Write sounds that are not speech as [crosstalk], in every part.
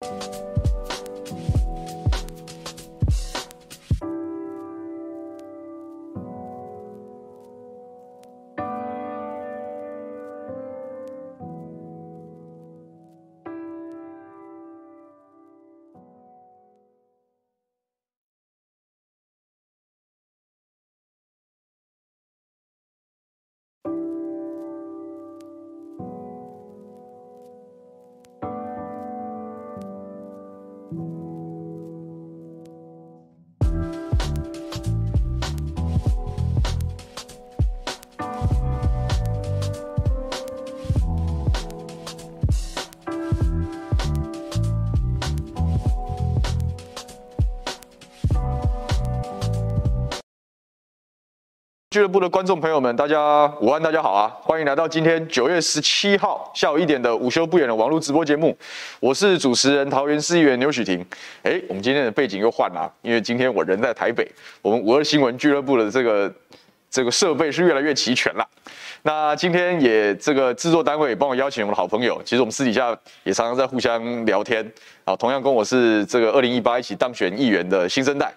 you 俱乐部的观众朋友们，大家午安，大家好啊！欢迎来到今天九月十七号下午一点的午休不远的网络直播节目。我是主持人桃园市议员牛许婷。哎，我们今天的背景又换了，因为今天我人在台北，我们五二新闻俱乐部的这个这个设备是越来越齐全了。那今天也这个制作单位也帮我邀请我的好朋友，其实我们私底下也常常在互相聊天啊。同样跟我是这个二零一八一起当选议员的新生代。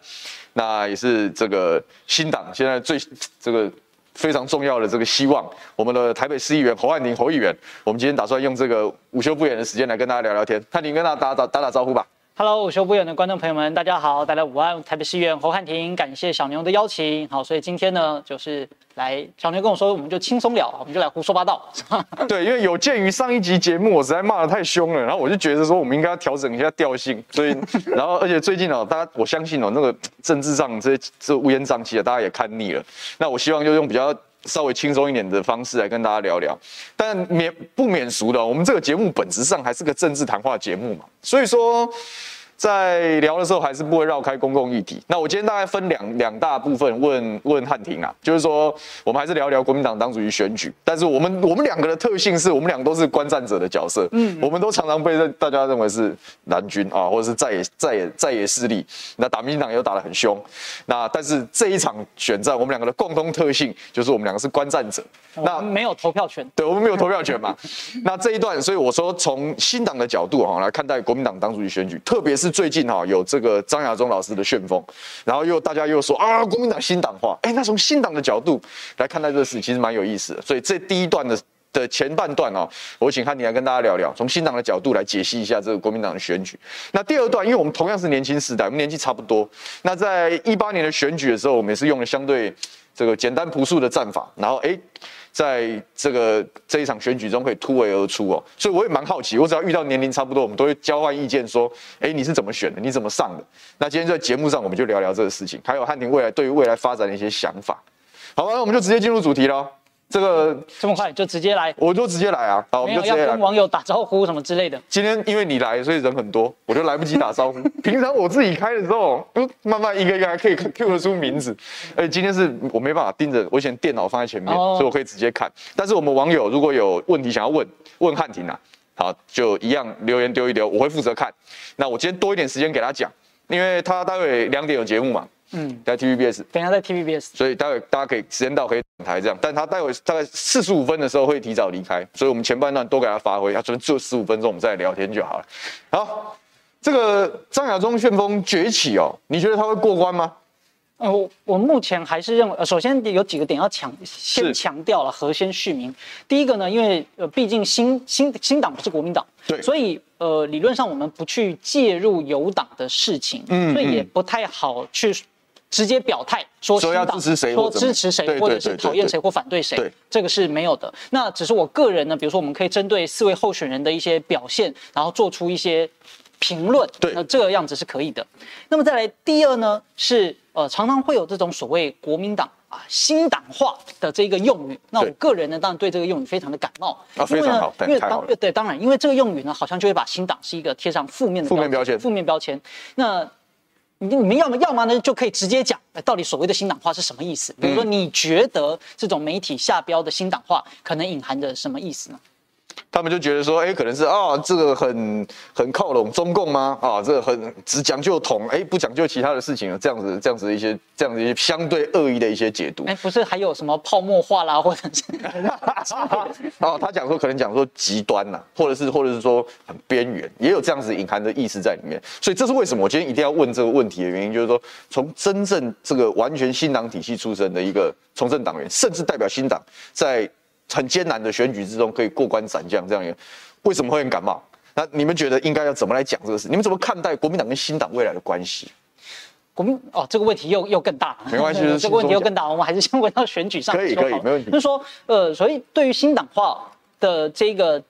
那也是这个新党现在最这个非常重要的这个希望，我们的台北市议员侯汉宁侯议员，我们今天打算用这个午休不远的时间来跟大家聊聊天。汉宁跟大家打打打打招呼吧。Hello，午休不远的观众朋友们，大家好，大家午安。台北市议员侯汉廷，感谢小牛的邀请。好，所以今天呢，就是来小牛跟我说，我们就轻松聊，我们就来胡说八道。[laughs] 对，因为有鉴于上一集节目我实在骂的太凶了，然后我就觉得说，我们应该要调整一下调性。所以，[laughs] 然后而且最近哦，大家我相信哦，那个政治上这些这乌烟瘴气的，大家也看腻了。那我希望就用比较稍微轻松一点的方式来跟大家聊聊。但免不免俗的，我们这个节目本质上还是个政治谈话节目嘛，所以说。在聊的时候还是不会绕开公共议题。那我今天大概分两两大部分问问汉庭啊，就是说我们还是聊一聊国民党党主席选举。但是我们我们两个的特性是我们两个都是观战者的角色，嗯，我们都常常被大家认为是蓝军啊，或者是在野在野在野势力。那打民进党又打得很凶。那但是这一场选战，我们两个的共同特性就是我们两个是观战者。那没有投票权，对，我们没有投票权嘛。那这一段，所以我说从新党的角度哈来看待国民党党主席选举，特别是。最近哈有这个张亚中老师的旋风，然后又大家又说啊国民党新党化，哎，那从新党的角度来看待这个事，其实蛮有意思的。所以这第一段的的前半段哦，我请汉尼来跟大家聊聊，从新党的角度来解析一下这个国民党的选举。那第二段，因为我们同样是年轻世代，我们年纪差不多。那在一八年的选举的时候，我们也是用了相对这个简单朴素的战法，然后哎。在这个这一场选举中可以突围而出哦，所以我也蛮好奇，我只要遇到年龄差不多，我们都会交换意见，说，哎，你是怎么选的？你怎么上的？那今天在节目上，我们就聊聊这个事情，还有汉庭未来对于未来发展的一些想法。好吧，那我们就直接进入主题喽。这个这么快就直接来，我就直接来啊！好，我们就直接来。要跟网友打招呼什么之类的。今天因为你来，所以人很多，我就来不及打招呼。[laughs] 平常我自己开的时候，慢慢一个一个还可以 Q 得出名字。而且今天是我没办法盯着，我以前电脑放在前面，所以我可以直接看。但是我们网友如果有问题想要问，问汉庭啊，好，就一样留言丢一丢，我会负责看。那我今天多一点时间给他讲，因为他待会两点有节目嘛。嗯，在 TVBS，等一下在 TVBS，所以待会大家可以时间到可以转台这样，但他待会大概四十五分的时候会提早离开，所以我们前半段多给他发挥，他只能就十五分钟，我们再来聊天就好了。好，这个张亚中旋风崛起哦，你觉得他会过关吗？呃，我我目前还是认为，呃，首先有几个点要强先强调了，核先续名。第一个呢，因为呃，毕竟新新新党不是国民党，对，所以呃，理论上我们不去介入有党的事情，嗯，所以也不太好去。直接表态说，说要支持谁，说支持谁，或者是讨厌谁或反对谁，这个是没有的。那只是我个人呢，比如说我们可以针对四位候选人的一些表现，然后做出一些评论。对，那这个样子是可以的。那么再来第二呢，是呃常常会有这种所谓国民党啊新党化的这个用语。那我个人呢，当然对这个用语非常的感冒，啊，非常好，因为当对当然，因为这个用语呢，好像就会把新党是一个贴上负面的负面标签，负面标签。那你你们要么要么呢，就可以直接讲，到底所谓的新党化是什么意思？比如说，你觉得这种媒体下标的新党化可能隐含着什么意思呢？他们就觉得说，哎，可能是啊，这个很很靠拢中共吗？啊，这个很只讲究统，哎，不讲究其他的事情啊，这样子这样子的一些这样子一些相对恶意的一些解读。哎，不是还有什么泡沫化啦，[laughs] 或者是哦，他讲说可能讲说极端呐，或者是或者是说很边缘，也有这样子隐含的意思在里面。所以这是为什么我今天一定要问这个问题的原因，就是说从真正这个完全新党体系出身的一个从政党员，甚至代表新党在。很艰难的选举之中可以过关斩将，这样一个为什么会很感冒？那你们觉得应该要怎么来讲这个事？你们怎么看待国民党跟新党未来的关系？国民哦，这个问题又又更大。没关系，[laughs] 这个问题又更大，我们还是先回到选举上。可以可以，没问题。就是说，呃，所以对于新党化的这个。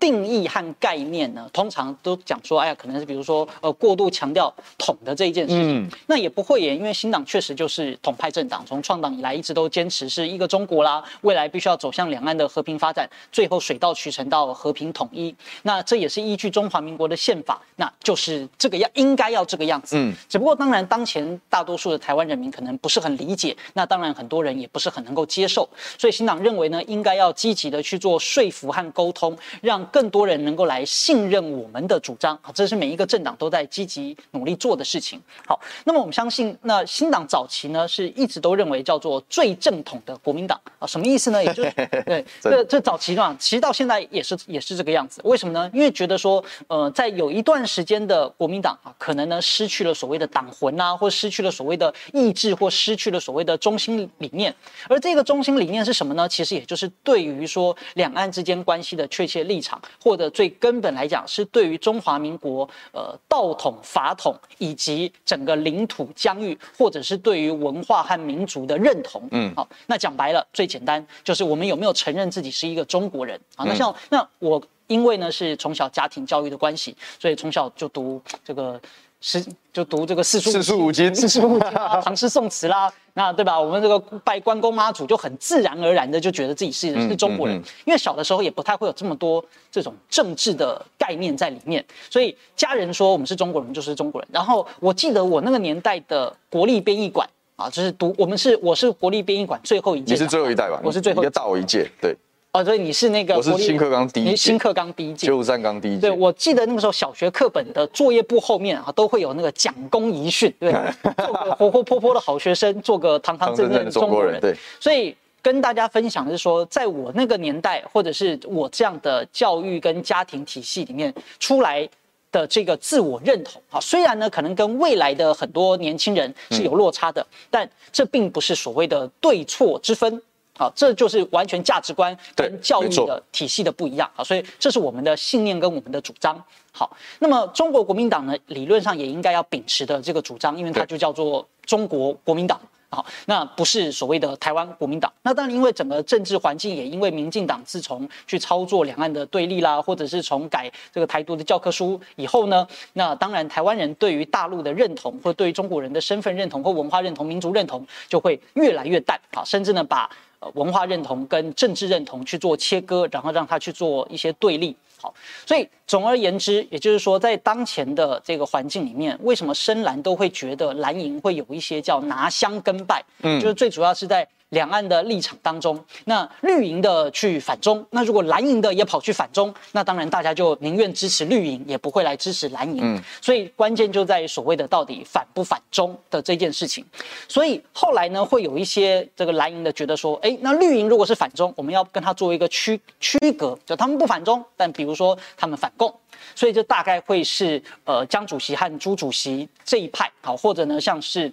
定义和概念呢，通常都讲说，哎呀，可能是比如说，呃，过度强调统的这一件事情，嗯、那也不会耶，因为新党确实就是统派政党，从创党以来一直都坚持是一个中国啦，未来必须要走向两岸的和平发展，最后水到渠成到和平统一。那这也是依据中华民国的宪法，那就是这个要应该要这个样子。嗯，只不过当然当前大多数的台湾人民可能不是很理解，那当然很多人也不是很能够接受，所以新党认为呢，应该要积极的去做说服和沟通，让。更多人能够来信任我们的主张，啊，这是每一个政党都在积极努力做的事情。好，那么我们相信，那新党早期呢是一直都认为叫做最正统的国民党啊，什么意思呢？也就是 [laughs] 对，这这早期嘛，其实到现在也是也是这个样子。为什么呢？因为觉得说，呃，在有一段时间的国民党啊，可能呢失去了所谓的党魂啊，或失去了所谓的意志，或失去了所谓的中心理念。而这个中心理念是什么呢？其实也就是对于说两岸之间关系的确切立场。或者最根本来讲，是对于中华民国呃道统法统以及整个领土疆域，或者是对于文化和民族的认同。嗯，好，那讲白了，最简单就是我们有没有承认自己是一个中国人啊？那像那我因为呢是从小家庭教育的关系，所以从小就读这个。是，就读这个四书四书五经，四书五经啊，唐诗宋词啦，那对吧？我们这个拜关公妈祖，就很自然而然的就觉得自己是是中国人，嗯嗯嗯、因为小的时候也不太会有这么多这种政治的概念在里面，所以家人说我们是中国人就是中国人。然后我记得我那个年代的国立编译馆啊，就是读我们是我是国立编译馆最后一届，你是最后一代吧？我是最后一，你大我一届，对。哦，所以你是那个，我是新课纲第一届，新课纲第一届，九五三纲第一届。对，我记得那个时候小学课本的作业簿后面啊，都会有那个讲公遗训，对，[laughs] 做个活活泼泼的好学生，做个堂堂正正的中国人。对，所以跟大家分享的是说，在我那个年代，或者是我这样的教育跟家庭体系里面出来的这个自我认同，啊，虽然呢可能跟未来的很多年轻人是有落差的，嗯、但这并不是所谓的对错之分。好，这就是完全价值观跟教育的体系的不一样。啊，所以这是我们的信念跟我们的主张。好，那么中国国民党呢，理论上也应该要秉持的这个主张，因为它就叫做中国国民党。好，那不是所谓的台湾国民党。那当然，因为整个政治环境，也因为民进党自从去操作两岸的对立啦，或者是从改这个台独的教科书以后呢，那当然台湾人对于大陆的认同，或对于中国人的身份认同或文化认同、民族认同，就会越来越淡。好，甚至呢把。呃，文化认同跟政治认同去做切割，然后让他去做一些对立。好，所以总而言之，也就是说，在当前的这个环境里面，为什么深蓝都会觉得蓝营会有一些叫拿香跟拜？嗯，就是最主要是在。两岸的立场当中，那绿营的去反中，那如果蓝营的也跑去反中，那当然大家就宁愿支持绿营，也不会来支持蓝营。嗯，所以关键就在于所谓的到底反不反中的这件事情。所以后来呢，会有一些这个蓝营的觉得说，哎，那绿营如果是反中，我们要跟他做一个区区隔，就他们不反中，但比如说他们反共，所以就大概会是呃江主席和朱主席这一派，好，或者呢像是。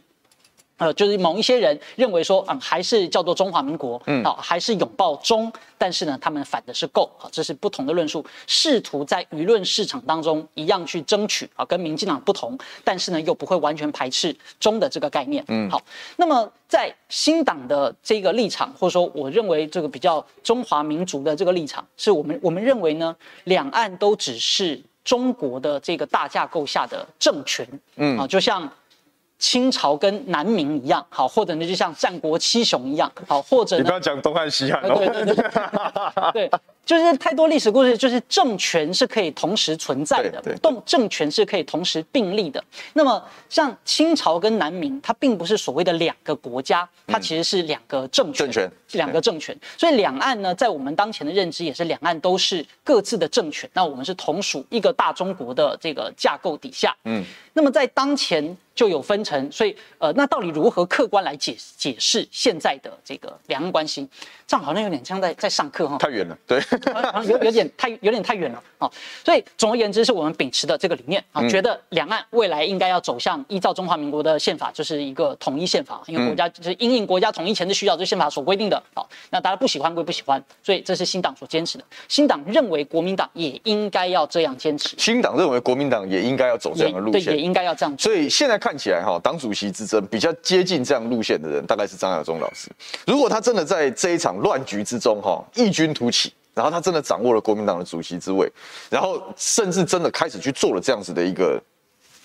呃，就是某一些人认为说，嗯，还是叫做中华民国，嗯，好，还是拥抱中，但是呢，他们反的是够，好，这是不同的论述，试图在舆论市场当中一样去争取，啊，跟民进党不同，但是呢，又不会完全排斥中的这个概念，嗯，好，那么在新党的这个立场，或者说我认为这个比较中华民族的这个立场，是我们我们认为呢，两岸都只是中国的这个大架构下的政权，嗯，啊，就像。清朝跟南明一样，好，或者呢就像战国七雄一样，好，或者你不要讲东汉西汉哦，对对对，对，对，就是太多历史故事，就是政权是可以同时存在的，动政权是可以同时并立的。那么像清朝跟南明，它并不是所谓的两个国家，它其实是两个政权，政权，两个政权。所以两岸呢，在我们当前的认知也是两岸都是各自的政权，那我们是同属一个大中国的这个架构底下，嗯，那么在当前。就有分成，所以呃，那到底如何客观来解解释现在的这个两岸关系？这样好像有点像在在上课哈。太远了，对，有有点太有点太远了啊。所以总而言之，是我们秉持的这个理念啊，觉得两岸未来应该要走向依照中华民国的宪法，就是一个统一宪法，因为国家就是因应国家统一前的需要，这宪法所规定的。好，那大家不喜欢归不喜欢，所以这是新党所坚持的。新党认为国民党也应该要这样坚持。新党认为国民党也应该要走这样的路线，对，也应该要这样。所以现在。看起来哈，党主席之争比较接近这样路线的人，大概是张亚中老师。如果他真的在这一场乱局之中哈，异军突起，然后他真的掌握了国民党的主席之位，然后甚至真的开始去做了这样子的一个，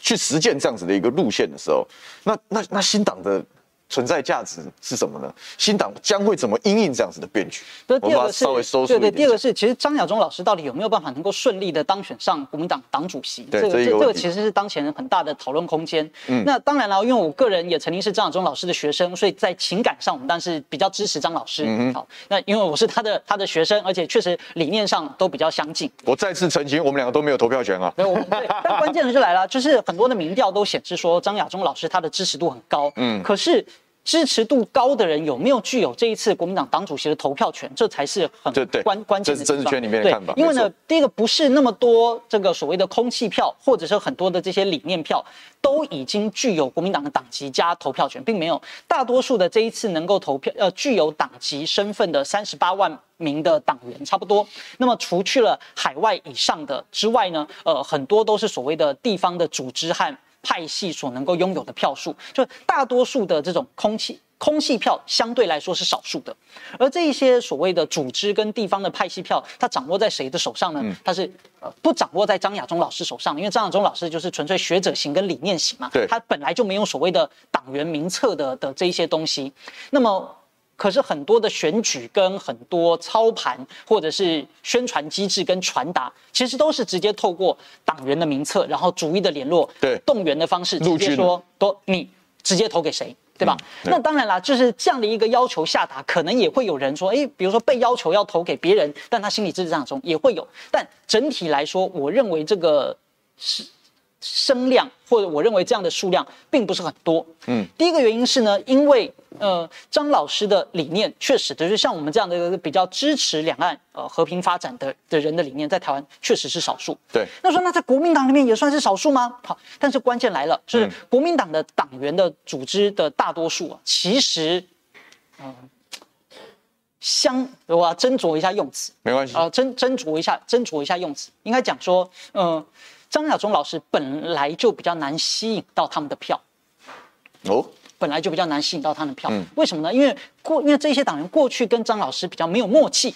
去实践这样子的一个路线的时候，那那那新党的。存在价值是什么呢？新党将会怎么因应这样子的变局？第二个是稍微收缩对对，第二个是其实张亚中老师到底有没有办法能够顺利的当选上国民党党主席？对，这个这这个其实是当前人很大的讨论空间。嗯，那当然了，因为我个人也曾经是张亚中老师的学生，所以在情感上我们当然是比较支持张老师。嗯好，那因为我是他的他的学生，而且确实理念上都比较相近。我再次澄清，我们两个都没有投票权啊。对，我们对，[laughs] 但关键的就来了，就是很多的民调都显示说张亚中老师他的支持度很高。嗯，可是。支持度高的人有没有具有这一次国民党党主席的投票权？这才是很关关键的。这是政治圈里面的看法。因为呢，第一个不是那么多这个所谓的空气票，或者是很多的这些理念票，都已经具有国民党的党籍加投票权，并没有。大多数的这一次能够投票，呃，具有党籍身份的三十八万名的党员，差不多。那么除去了海外以上的之外呢，呃，很多都是所谓的地方的组织和。派系所能够拥有的票数，就大多数的这种空气空气票相对来说是少数的，而这一些所谓的组织跟地方的派系票，它掌握在谁的手上呢？它是呃不掌握在张亚中老师手上，因为张亚中老师就是纯粹学者型跟理念型嘛，对，他本来就没有所谓的党员名册的的这一些东西，那么。可是很多的选举跟很多操盘或者是宣传机制跟传达，其实都是直接透过党员的名册，然后逐一的联络，对动员的方式，直接说都你直接投给谁，对吧？那当然啦，就是这样的一个要求下达，可能也会有人说，哎，比如说被要求要投给别人，但他心理支持张亚中也会有。但整体来说，我认为这个是。声量或者我认为这样的数量并不是很多。嗯，第一个原因是呢，因为呃张老师的理念确实就是像我们这样的一个比较支持两岸呃和平发展的的人的理念，在台湾确实是少数。对，那说那在国民党里面也算是少数吗？好，但是关键来了，就是国民党的党员的组织的大多数啊，其实嗯、呃，相我要斟酌一下用词，没关系啊，斟斟酌一下斟酌一下用词，应该讲说嗯。呃张亚中老师本来就比较难吸引到他们的票，哦，本来就比较难吸引到他们的票，嗯，为什么呢？因为过，因为这些党员过去跟张老师比较没有默契。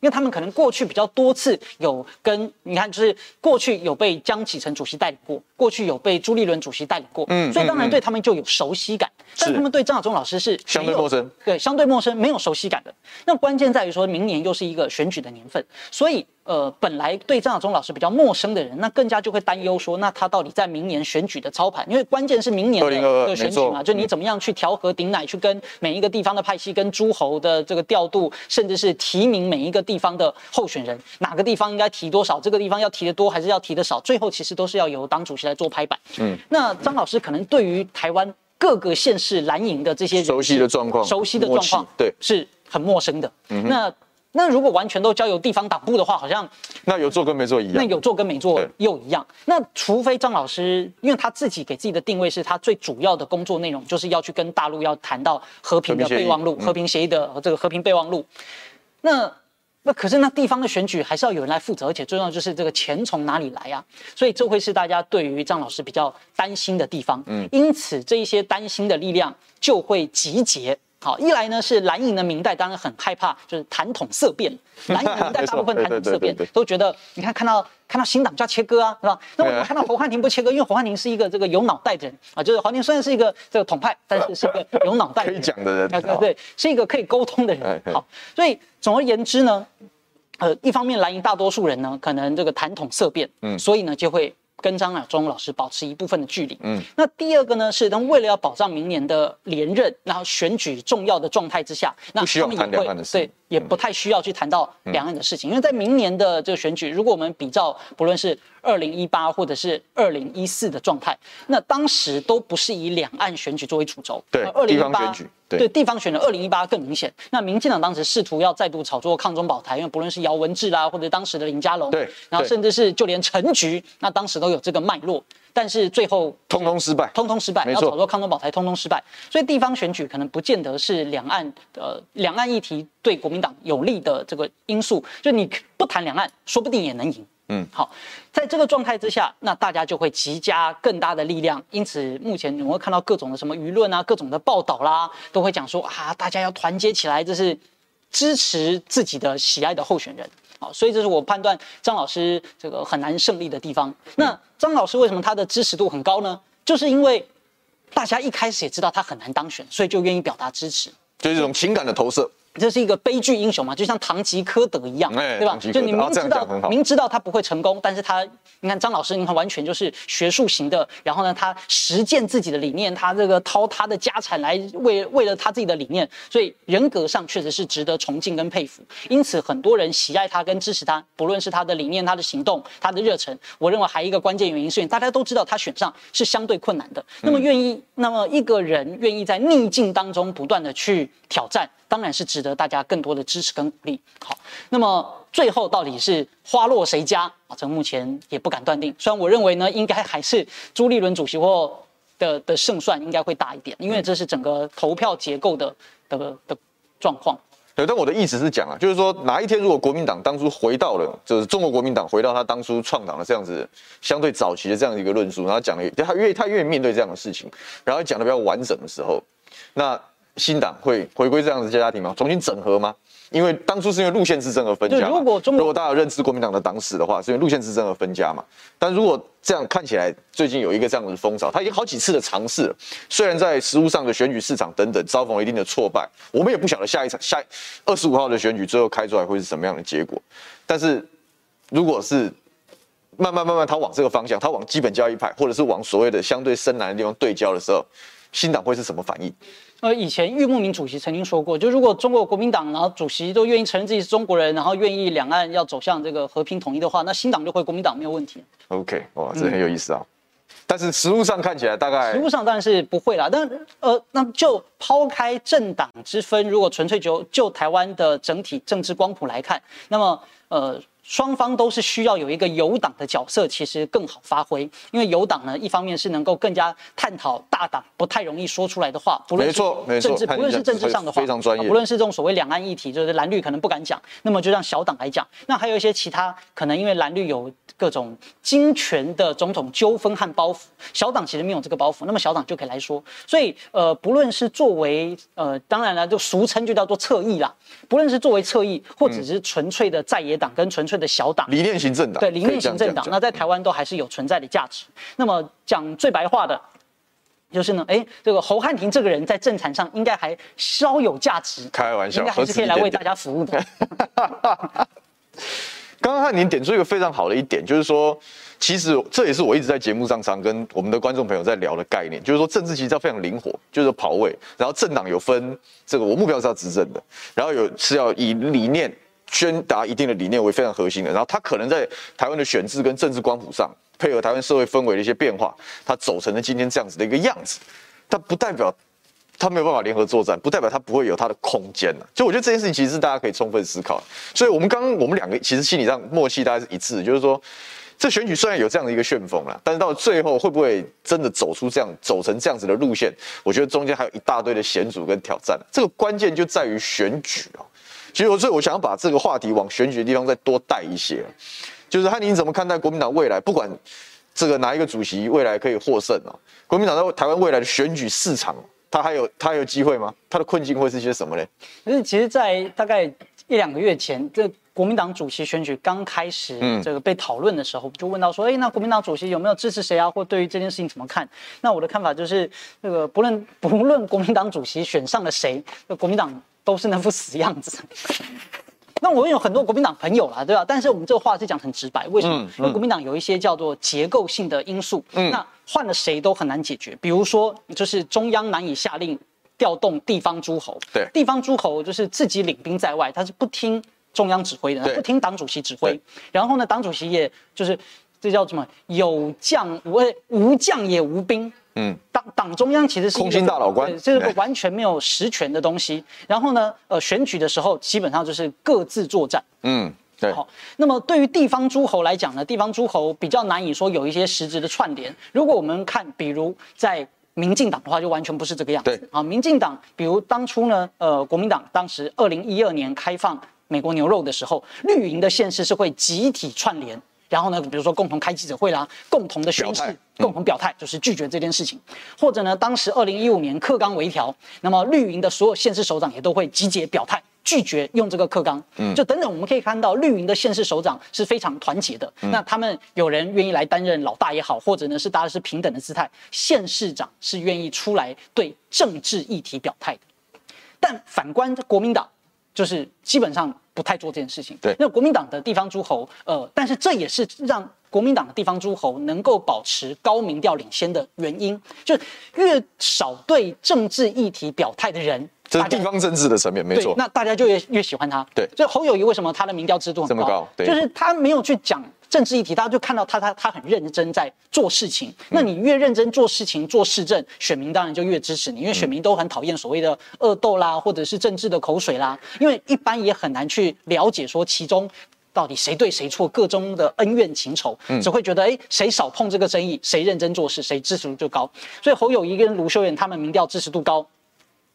因为他们可能过去比较多次有跟你看，就是过去有被江启臣主席带领过，过去有被朱立伦主席带领过，嗯，所以当然对他们就有熟悉感。是，但他们对张亚中老师是相对陌生，对，相对陌生，没有熟悉感的。那关键在于说明年又是一个选举的年份，所以呃，本来对张亚中老师比较陌生的人，那更加就会担忧说，那他到底在明年选举的操盘，因为关键是明年的的选举嘛，就你怎么样去调和顶奶，去跟每一个地方的派系、跟诸侯的这个调度，甚至是提名每一个。地方的候选人，哪个地方应该提多少？这个地方要提的多还是要提的少？最后其实都是要由党主席来做拍板。嗯，那张老师可能对于台湾各个县市蓝营的这些熟悉的状况，熟悉的状况，对，是很陌生的。嗯，那那如果完全都交由地方党部的话，好像那有做跟没做一样。那有做跟没做又一样。那除非张老师，因为他自己给自己的定位是他最主要的工作内容就是要去跟大陆要谈到和平的备忘录、和平协议的这个和平备忘录。那那可是那地方的选举还是要有人来负责，而且最重要就是这个钱从哪里来啊？所以这会是大家对于张老师比较担心的地方。嗯，因此这一些担心的力量就会集结好，一来呢是蓝营的明代当然很害怕，就是谈统色变。蓝营明代 [laughs] 大部分谈统色变，都觉得你看看到看到新党就要切割啊，是吧？那我们看到侯汉廷不切割，因为侯汉廷是一个这个有脑袋的人啊，就是侯汉廷虽然是一个这个统派，但是是一个有脑袋的人 [laughs] 可以讲的人，对对，是一个可以沟通的人。好，所以总而言之呢，呃，一方面蓝营大多数人呢，可能这个谈统色变，嗯，所以呢就会。跟张亚中老师保持一部分的距离。嗯，那第二个呢，是他们为了要保障明年的连任，然后选举重要的状态之下，那他们也会对，也不太需要去谈到两岸的事情，嗯、因为在明年的这个选举，如果我们比照不论是二零一八或者是二零一四的状态，那当时都不是以两岸选举作为主轴。对，二零一八。对，对地方选的二零一八更明显。那民进党当时试图要再度炒作抗中保台，因为不论是姚文智啦，或者当时的林佳龙，对，然后甚至是就连陈菊，那当时都有这个脉络，但是最后通通失败，通通失败，要炒作抗中保台，通通失败。所以地方选举可能不见得是两岸呃两岸议题对国民党有利的这个因素，就你不谈两岸，说不定也能赢。嗯，好，在这个状态之下，那大家就会集加更大的力量。因此，目前我会看到各种的什么舆论啊，各种的报道啦，都会讲说啊，大家要团结起来，这是支持自己的喜爱的候选人。好，所以这是我判断张老师这个很难胜利的地方。那张老师为什么他的支持度很高呢？就是因为大家一开始也知道他很难当选，所以就愿意表达支持，就是这种情感的投射。这是一个悲剧英雄嘛，就像唐吉诃德一样，欸、对吧？就你明知道、啊、明知道他不会成功，但是他，你看张老师，你看完全就是学术型的，然后呢，他实践自己的理念，他这个掏他的家产来为为了他自己的理念，所以人格上确实是值得崇敬跟佩服。因此，很多人喜爱他跟支持他，不论是他的理念、他的行动、他的热忱。我认为还有一个关键原因是，大家都知道他选上是相对困难的，那么愿意，嗯、那么一个人愿意在逆境当中不断的去挑战。当然是值得大家更多的支持跟鼓励。好，那么最后到底是花落谁家啊？这目前也不敢断定。虽然我认为呢，应该还是朱立伦主席或的的胜算应该会大一点，因为这是整个投票结构的的的状况。对，但我的意思是讲啊，就是说哪一天如果国民党当初回到了，就是中国国民党回到他当初创党的这样子相对早期的这样一个论述，然后讲的他愿他愿意面对这样的事情，然后讲的比较完整的时候，那。新党会回归这样子家庭吗？重新整合吗？因为当初是因为路线之争而分家。如果中国如果大家有认知国民党的党史的话，是因为路线之争而分家嘛。但如果这样看起来，最近有一个这样的风潮，他已经好几次的尝试了。虽然在实务上的选举市场等等遭逢一定的挫败，我们也不晓得下一场下二十五号的选举最后开出来会是什么样的结果。但是如果是慢慢慢慢他往这个方向，他往基本教义派，或者是往所谓的相对深蓝的地方对焦的时候，新党会是什么反应？呃，以前郁慕明主席曾经说过，就如果中国国民党然后主席都愿意承认自己是中国人，然后愿意两岸要走向这个和平统一的话，那新党就回国民党没有问题。OK，哇，这很有意思啊。嗯、但是实务上看起来，大概实务上当然是不会啦。但呃，那就抛开政党之分，如果纯粹就就台湾的整体政治光谱来看，那么呃。双方都是需要有一个有党的角色，其实更好发挥。因为有党呢，一方面是能够更加探讨大党不太容易说出来的话，不论是政治，不论是政治上的话，非常专业。不论是这种所谓两岸议题，就是蓝绿可能不敢讲，那么就让小党来讲。那还有一些其他可能，因为蓝绿有各种金权的种种纠纷和包袱，小党其实没有这个包袱，那么小党就可以来说。所以呃，不论是作为呃，当然了，就俗称就叫做侧翼啦。不论是作为侧翼，或者是纯粹的在野党跟纯粹的小党理念型政党，对理念型政党，那在台湾都还是有存在的价值。那么讲最白话的，就是呢，哎，这个侯汉廷这个人在政坛上应该还稍有价值，开玩笑，应该还是可以来为大家服务的。[laughs] 刚刚汉廷点出一个非常好的一点，就是说，其实这也是我一直在节目上常跟我们的观众朋友在聊的概念，就是说政治其实要非常灵活，就是跑位，然后政党有分这个，我目标是要执政的，然后有是要以理念。宣达一定的理念为非常核心的，然后他可能在台湾的选制跟政治光谱上，配合台湾社会氛围的一些变化，他走成了今天这样子的一个样子。但不代表他没有办法联合作战，不代表他不会有他的空间呢。就我觉得这件事情其实是大家可以充分思考。所以我们刚刚我们两个其实心理上默契大概是一致，就是说这选举虽然有这样的一个旋风啦，但是到最后会不会真的走出这样走成这样子的路线？我觉得中间还有一大堆的险阻跟挑战。这个关键就在于选举哦。其实，所以我想要把这个话题往选举的地方再多带一些，就是汉廷怎么看待国民党未来？不管这个哪一个主席未来可以获胜啊，国民党在台湾未来的选举市场他还有他还有机会吗？他的困境会是些什么呢？可是其实，在大概一两个月前，这国民党主席选举刚开始这个被讨论的时候，就问到说，哎，那国民党主席有没有支持谁啊？或对于这件事情怎么看？那我的看法就是，那个不论不论国民党主席选上了谁，那国民党都是那副死样子。[laughs] 那我们有很多国民党朋友啦，对吧？但是我们这个话是讲很直白，为什么？因为国民党有一些叫做结构性的因素，嗯、那换了谁都很难解决。比如说，就是中央难以下令调动地方诸侯，对，地方诸侯就是自己领兵在外，他是不听中央指挥的，不听党主席指挥。然后呢，党主席也就是这叫什么？有将无无将也无兵。嗯，党党中央其实是空心大老官，这是个完全没有实权的东西。然后呢，呃，选举的时候基本上就是各自作战。嗯，对。好，那么对于地方诸侯来讲呢，地方诸侯比较难以说有一些实质的串联。如果我们看，比如在民进党的话，就完全不是这个样子。对。啊，民进党，比如当初呢，呃，国民党当时二零一二年开放美国牛肉的时候，绿营的县市是会集体串联。然后呢，比如说共同开记者会啦，共同的宣誓，嗯、共同表态，就是拒绝这件事情。或者呢，当时二零一五年课纲微调，那么绿营的所有县市首长也都会集结表态，拒绝用这个课纲。嗯，就等等，我们可以看到绿营的县市首长是非常团结的。嗯、那他们有人愿意来担任老大也好，或者呢是大家是平等的姿态，县市长是愿意出来对政治议题表态的。但反观国民党，就是基本上。不太做这件事情。对，那国民党的地方诸侯，呃，但是这也是让国民党的地方诸侯能够保持高民调领先的原因，就是越少对政治议题表态的人，这是地方政治的层面，没错。那大家就越越喜欢他。对，所以侯友谊为什么他的民调制度很高？这么高，对，就是他没有去讲。政治议题，大家就看到他，他他很认真在做事情。那你越认真做事情、做市政，选民当然就越支持你，因为选民都很讨厌所谓的恶斗啦，或者是政治的口水啦。因为一般也很难去了解说其中到底谁对谁错，各中的恩怨情仇，只会觉得哎，谁少碰这个争议，谁认真做事，谁支持度就高。所以侯友谊跟卢秀燕他们民调支持度高，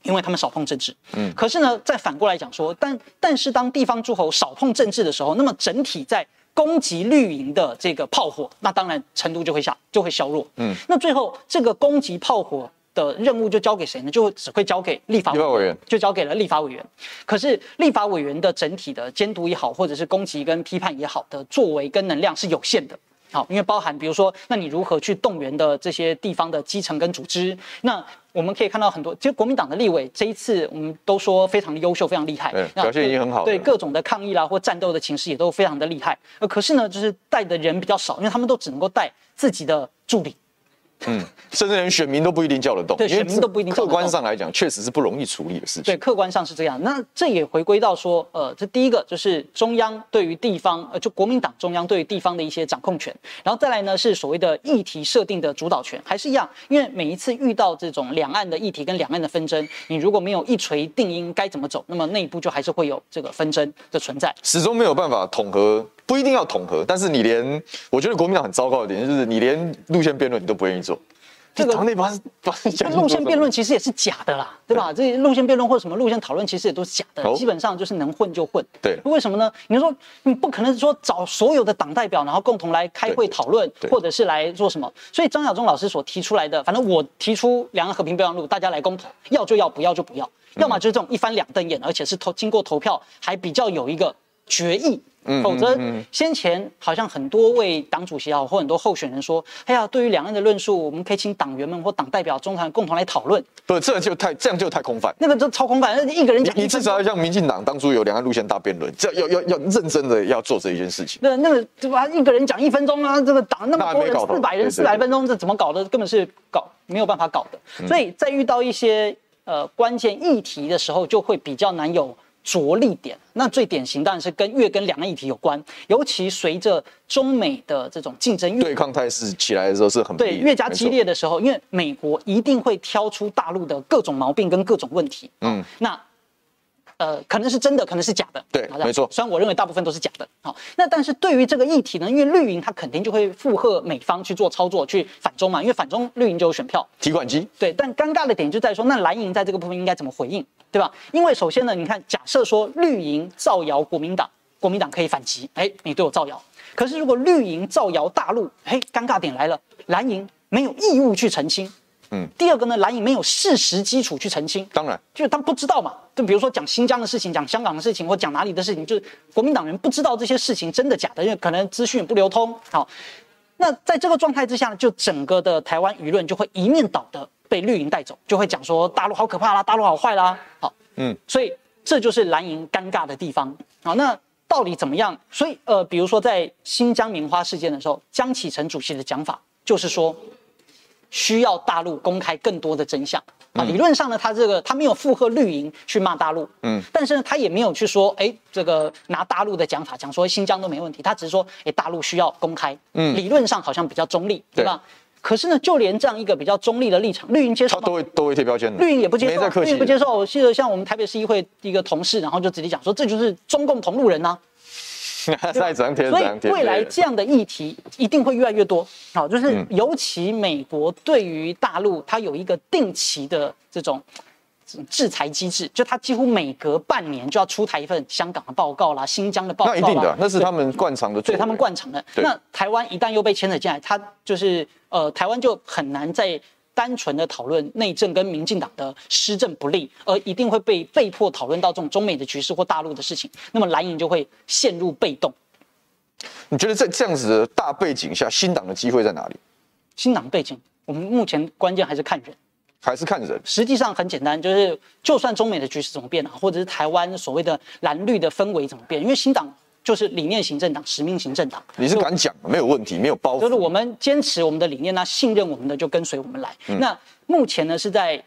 因为他们少碰政治。嗯，可是呢，再反过来讲说，但但是当地方诸侯少碰政治的时候，那么整体在。攻击绿营的这个炮火，那当然程度就会下就会削弱。嗯，那最后这个攻击炮火的任务就交给谁呢？就只会交给立法委员，委员就交给了立法委员。可是立法委员的整体的监督也好，或者是攻击跟批判也好的作为跟能量是有限的。好，因为包含比如说，那你如何去动员的这些地方的基层跟组织？那我们可以看到很多，其实国民党的立委这一次我们都说非常的优秀，非常厉害，表现已经很好。对各种的抗议啦或战斗的情势也都非常的厉害。呃，可是呢，就是带的人比较少，因为他们都只能够带自己的助理。嗯，甚至连选民都不一定叫得动，对，选民都不一定叫得动。客观上来讲，确实是不容易处理的事情。对，客观上是这样。那这也回归到说，呃，这第一个就是中央对于地方，呃，就国民党中央对于地方的一些掌控权，然后再来呢是所谓的议题设定的主导权，还是一样。因为每一次遇到这种两岸的议题跟两岸的纷争，你如果没有一锤定音该怎么走，那么内部就还是会有这个纷争的存在，始终没有办法统合。不一定要统合，但是你连，我觉得国民党很糟糕的点就是你连路线辩论你都不愿意做。这个内把把路线辩论其实也是假的啦，对吧？这些路线辩论或者什么路线讨论其实也都是假的，基本上就是能混就混。对，为什么呢？你说你不可能说找所有的党代表，然后共同来开会讨论，或者是来做什么？所以张亚中老师所提出来的，反正我提出两岸和平备忘录，大家来公投，要就要，不要就不要，要么就是这种一翻两瞪眼，而且是投经过投票还比较有一个决议。否则，先前好像很多位党主席啊，或很多候选人说：“哎呀，对于两岸的论述，我们可以请党员们或党代表中团共同来讨论。”不，这就太这样就太空泛。那个就超空泛，那一个人讲，你至少要像民进党当初有两岸路线大辩论，这要要要认真的要做这一件事情。那那个对吧？一个人讲一分钟啊，这个党那么多人四百人四百分钟，这怎么搞的？根本是搞没有办法搞的。所以在遇到一些呃关键议题的时候，就会比较难有。着力点，那最典型当然是跟越跟两岸议题有关，尤其随着中美的这种竞争越对抗态势起来的时候是很对越加激烈的时候，因为美国一定会挑出大陆的各种毛病跟各种问题，嗯，那。呃，可能是真的，可能是假的。对，没错。虽然我认为大部分都是假的。好，那但是对于这个议题呢，因为绿营他肯定就会附和美方去做操作，去反中嘛。因为反中绿营就有选票。提款机。对，但尴尬的点就在于说，那蓝营在这个部分应该怎么回应，对吧？因为首先呢，你看，假设说绿营造谣国民党，国民党可以反击，哎，你对我造谣。可是如果绿营造谣大陆，嘿，尴尬点来了，蓝营没有义务去澄清。嗯，第二个呢，蓝营没有事实基础去澄清，当然，就是他不知道嘛。就比如说讲新疆的事情，讲香港的事情，或讲哪里的事情，就是国民党人不知道这些事情真的假的，因为可能资讯不流通。好，那在这个状态之下呢，就整个的台湾舆论就会一面倒的被绿营带走，就会讲说大陆好可怕啦，大陆好坏啦。好，嗯，所以这就是蓝营尴尬的地方。好，那到底怎么样？所以呃，比如说在新疆棉花事件的时候，江启臣主席的讲法就是说。需要大陆公开更多的真相。啊！理论上呢，他这个他没有附和绿营去骂大陆，嗯，但是呢，他也没有去说，哎，这个拿大陆的讲法讲说新疆都没问题，他只是说，哎，大陆需要公开，嗯，理论上好像比较中立，对。吧？可是呢，就连这样一个比较中立的立场，绿营接受他都会都会贴标签的，绿营也不接受，绿营不接受。我记得像我们台北市议会一个同事，然后就直接讲说，这就是中共同路人呐。[laughs] 再所以未来这样的议题一定会越来越多。好，就是尤其美国对于大陆，它有一个定期的这种制裁机制，就它几乎每隔半年就要出台一份香港的报告啦、新疆的报告啦。那一定的，那是他们惯常的。对，他们惯常的。那台湾一旦又被牵扯进来，它就是呃，台湾就很难在。单纯的讨论内政跟民进党的施政不利，而一定会被被迫讨论到这种中美的局势或大陆的事情，那么蓝营就会陷入被动。你觉得在这样子的大背景下，新党的机会在哪里？新党背景，我们目前关键还是看人，还是看人。实际上很简单，就是就算中美的局势怎么变啊，或者是台湾所谓的蓝绿的氛围怎么变，因为新党。就是理念型政党、使命型政党，你是敢讲，没有问题，没有包袱。就是我们坚持我们的理念，那信任我们的就跟随我们来。嗯、那目前呢是在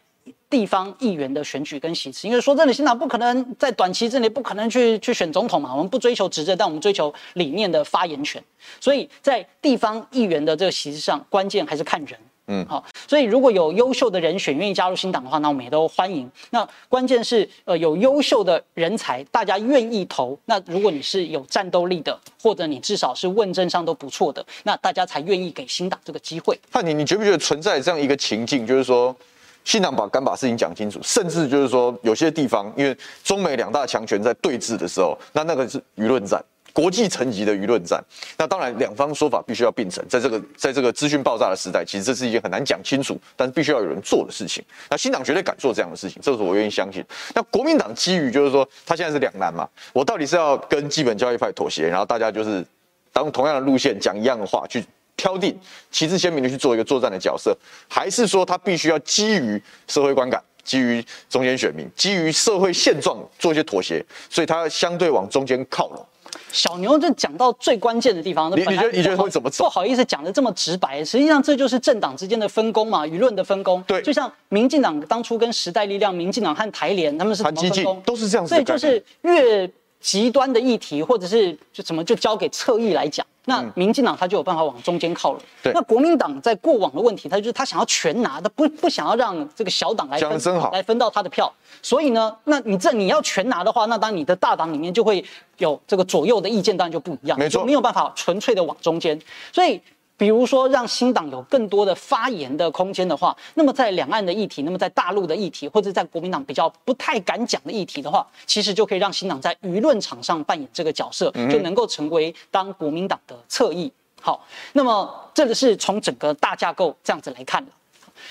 地方议员的选举跟席次，因为说真的，新党不可能在短期之内不可能去去选总统嘛。我们不追求执政，但我们追求理念的发言权。所以在地方议员的这个席次上，关键还是看人。嗯，好，所以如果有优秀的人选愿意加入新党的话，那我们也都欢迎。那关键是，呃，有优秀的人才，大家愿意投。那如果你是有战斗力的，或者你至少是问政上都不错的，那大家才愿意给新党这个机会。范你，你觉不觉得存在这样一个情境，就是说，新党把敢把事情讲清楚，甚至就是说，有些地方因为中美两大强权在对峙的时候，那那个是舆论战。国际层级的舆论战，那当然两方说法必须要并存。在这个在这个资讯爆炸的时代，其实这是一件很难讲清楚，但是必须要有人做的事情。那新党绝对敢做这样的事情，这是我愿意相信。那国民党基于就是说，他现在是两难嘛，我到底是要跟基本教义派妥协，然后大家就是当同样的路线讲一样的话，去挑定旗帜鲜明的去做一个作战的角色，还是说他必须要基于社会观感，基于中间选民，基于社会现状做一些妥协，所以他相对往中间靠拢。小牛就讲到最关键的地方，你你觉得你觉得会怎么走？不好意思讲的这么直白，实际上这就是政党之间的分工嘛，舆论的分工。对，就像民进党当初跟时代力量、民进党和台联他们是怎么分工，都是这样子。所以就是越极端的议题，或者是就怎么就交给侧翼来讲。那民进党他就有办法往中间靠拢。对，那国民党在过往的问题，他就是他想要全拿，他不不想要让这个小党来分，来分到他的票。所以呢，那你这你要全拿的话，那当然你的大党里面就会有这个左右的意见，当然就不一样，没错，就没有办法纯粹的往中间。所以。比如说，让新党有更多的发言的空间的话，那么在两岸的议题，那么在大陆的议题，或者在国民党比较不太敢讲的议题的话，其实就可以让新党在舆论场上扮演这个角色，就能够成为当国民党的侧翼。好，那么这个是从整个大架构这样子来看的。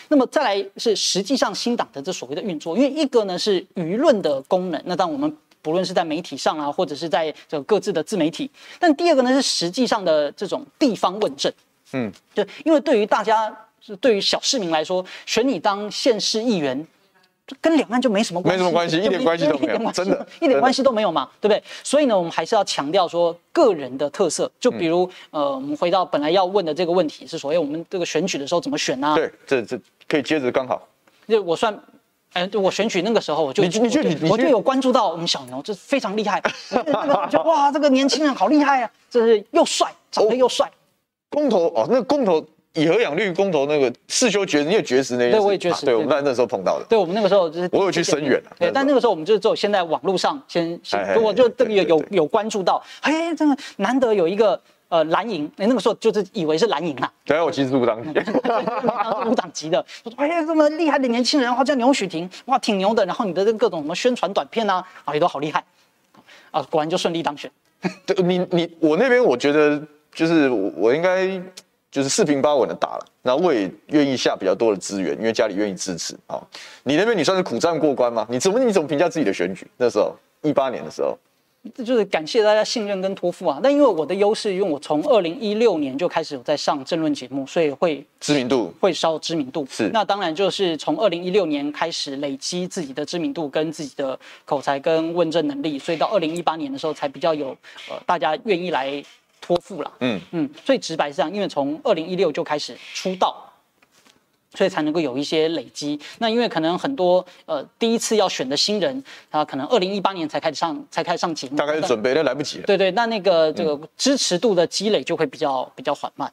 那么再来是实际上新党的这所谓的运作，因为一个呢是舆论的功能，那当我们不论是在媒体上啊，或者是在这个各自的自媒体，但第二个呢是实际上的这种地方问政。嗯，就因为对于大家，是对于小市民来说，选你当县市议员，跟两岸就没什么关系，没什么关系，一点关系都没有，真的，一点关系都没有嘛，对不对？所以呢，我们还是要强调说个人的特色。就比如，呃，我们回到本来要问的这个问题，是所谓我们这个选举的时候怎么选呢？对，这这可以接着刚好。就我算，哎，我选举那个时候，我就你你就你我就有关注到我们小牛，这非常厉害。我觉得哇，这个年轻人好厉害啊，这是又帅，长得又帅。公投哦，那个公投以和养绿公投那个世修绝食，你也绝食那些，对，我也绝食。对，我们在那时候碰到的。对，我们那个时候就是我有去声援。对，但那个时候我们就只有先在网络上先，我就这个有有有关注到，嘿，真的难得有一个呃蓝营，那个时候就是以为是蓝营啊。对，我其实是无党籍，无党籍的。我说哎呀，这么厉害的年轻人，然后叫牛许婷，哇，挺牛的。然后你的这个各种什么宣传短片啊，啊，也都好厉害。啊，果然就顺利当选。对，你你我那边我觉得。就是我，我应该就是四平八稳的打了，那我也愿意下比较多的资源，因为家里愿意支持啊。你那边你算是苦战过关吗？你怎么你怎么评价自己的选举？那时候一八年的时候，这就是感谢大家信任跟托付啊。那因为我的优势，因为我从二零一六年就开始有在上政论节目，所以会知名度会稍知名度是。那当然就是从二零一六年开始累积自己的知名度跟自己的口才跟问政能力，所以到二零一八年的时候才比较有呃大家愿意来。托付了，嗯嗯，最直白是这样，因为从二零一六就开始出道，所以才能够有一些累积。那因为可能很多呃第一次要选的新人，他可能二零一八年才开始上，才开始上节目，大概是准备，都来不及了。对对，那那个这个支持度的积累就会比较比较缓慢。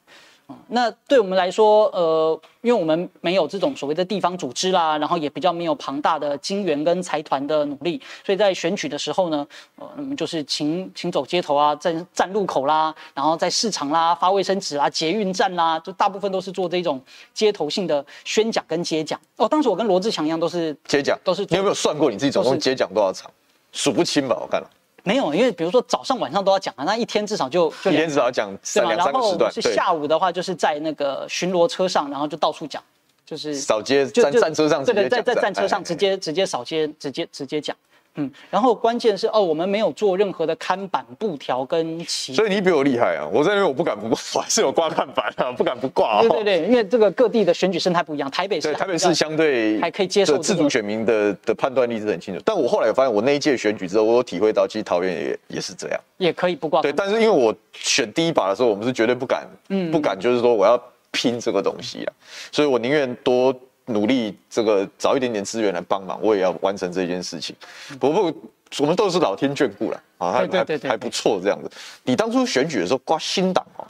那对我们来说，呃，因为我们没有这种所谓的地方组织啦，然后也比较没有庞大的金援跟财团的努力，所以在选举的时候呢，呃，我们就是请请走街头啊，站站路口啦，然后在市场啦发卫生纸啦，捷运站啦，就大部分都是做这种街头性的宣讲跟接讲。哦，当时我跟罗志强一样，都是接讲，都是。你有没有算过你自己总共接讲多少场？数不清吧，我看了。没有，因为比如说早上晚上都要讲啊，那一天至少就就一天至少要讲三两三个时段。是下午的话，就是在那个巡逻车上，然后就到处讲，就是扫街站站车上，对对在在战车上直接直接扫街，直接直接讲。嗯，然后关键是哦，我们没有做任何的看板、布条跟旗，所以你比我厉害啊！我在那边我不敢不挂，[laughs] 是有挂看板啊，不敢不挂、哦。对对对，因为这个各地的选举生态不一样，台北市台北市相对还可以接受、这个、自主选民的的判断力是很清楚。但我后来发现，我那一届选举之后，我有体会到，其实桃园也也是这样，也可以不挂。对，但是因为我选第一把的时候，我们是绝对不敢，嗯，不敢就是说我要拼这个东西啊，所以我宁愿多。努力这个找一点点资源来帮忙，我也要完成这件事情。不过我们都是老天眷顾了啊，还还还不错这样子。你当初选举的时候挂新党哦，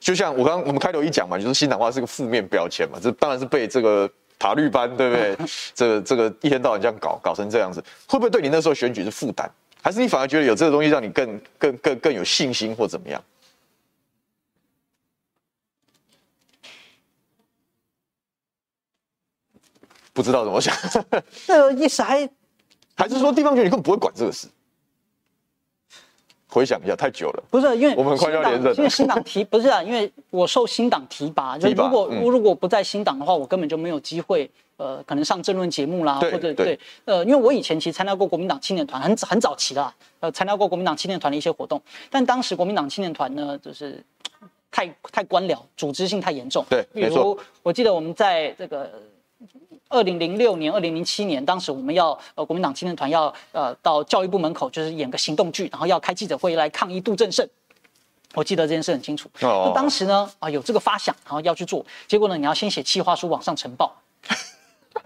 就像我刚刚我们开头一讲嘛，就是新党话是个负面标签嘛，这当然是被这个塔绿班对不对？[laughs] 这个这个一天到晚这样搞搞成这样子，会不会对你那时候选举是负担？还是你反而觉得有这个东西让你更更更更有信心或怎么样？不知道怎么想，那个意思还还是说地方选举你根本不会管这个事？回想一下，太久了。不是因为我们很快要连任，因为新党提不是啊，因为我受新党提拔，就如果如果不在新党的话，我根本就没有机会，呃，可能上政论节目啦，或者对，呃，因为我以前其实参加过国民党青年团，很很早期啦，呃，参加过国民党青年团的一些活动，但当时国民党青年团呢，就是太太官僚，组织性太严重。对，比如我记得我们在这个。二零零六年、二零零七年，当时我们要呃国民党青年团要呃到教育部门口，就是演个行动剧，然后要开记者会来抗议杜正胜。我记得这件事很清楚。哦。那当时呢啊有这个发想，然后要去做，结果呢你要先写企划书往上呈报，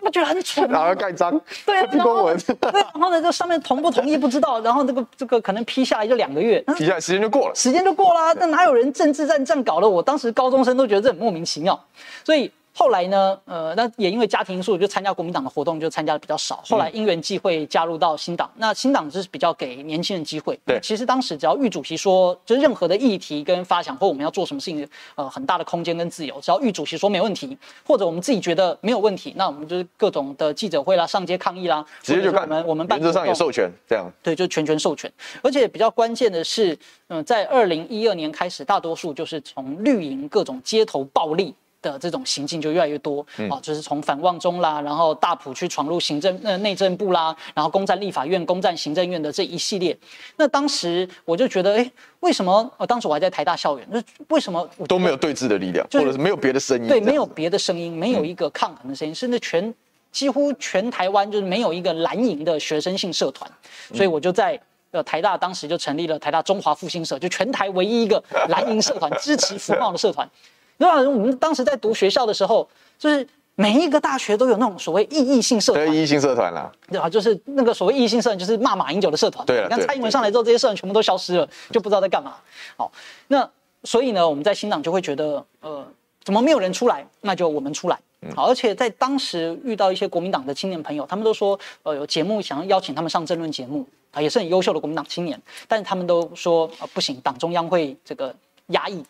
我觉得很蠢。然后盖章。对啊。批公文。对，然后呢这上面同不同意不知道，然后这个这个可能批下来就两个月。[laughs] 批下来时间就过了。时间就过了，那哪有人政治战这样搞的？我当时高中生都觉得这很莫名其妙，所以。后来呢，呃，那也因为家庭因素，就参加国民党的活动就参加的比较少。后来因缘际会加入到新党，那新党就是比较给年轻人机会。对，其实当时只要玉主席说，就任何的议题跟发想或我们要做什么事情，呃，很大的空间跟自由，只要玉主席说没问题，或者我们自己觉得没有问题，那我们就是各种的记者会啦、上街抗议啦，直接就看。我们我们办原则上也授权这样。对，就全权授权。而且比较关键的是，嗯、呃，在二零一二年开始，大多数就是从绿营各种街头暴力。的这种行径就越来越多，嗯、啊，就是从反旺中啦，然后大埔去闯入行政呃内政部啦，然后攻占立法院、攻占行政院的这一系列。那当时我就觉得，哎，为什么？呃、啊，当时我还在台大校园，那为什么都没有对峙的力量，就是、或者是没有别的声音？对，没有别的声音，没有一个抗衡的声音，嗯、甚至全几乎全台湾就是没有一个蓝营的学生性社团，所以我就在呃台大当时就成立了台大中华复兴社，就全台唯一一个蓝营社团支持福茂的社团。对吧？我们当时在读学校的时候，就是每一个大学都有那种所谓异议性社团。对，异议性社团啦。对吧？就是那个所谓异议性社团，就是骂马英九的社团。对。你看蔡英文上来之后，这些社团全部都消失了，就不知道在干嘛。好，那所以呢，我们在新党就会觉得，呃，怎么没有人出来？那就我们出来。好，而且在当时遇到一些国民党的青年朋友，他们都说，呃，有节目想要邀请他们上政论节目啊，也是很优秀的国民党青年，但是他们都说，呃，不行，党中央会这个压抑。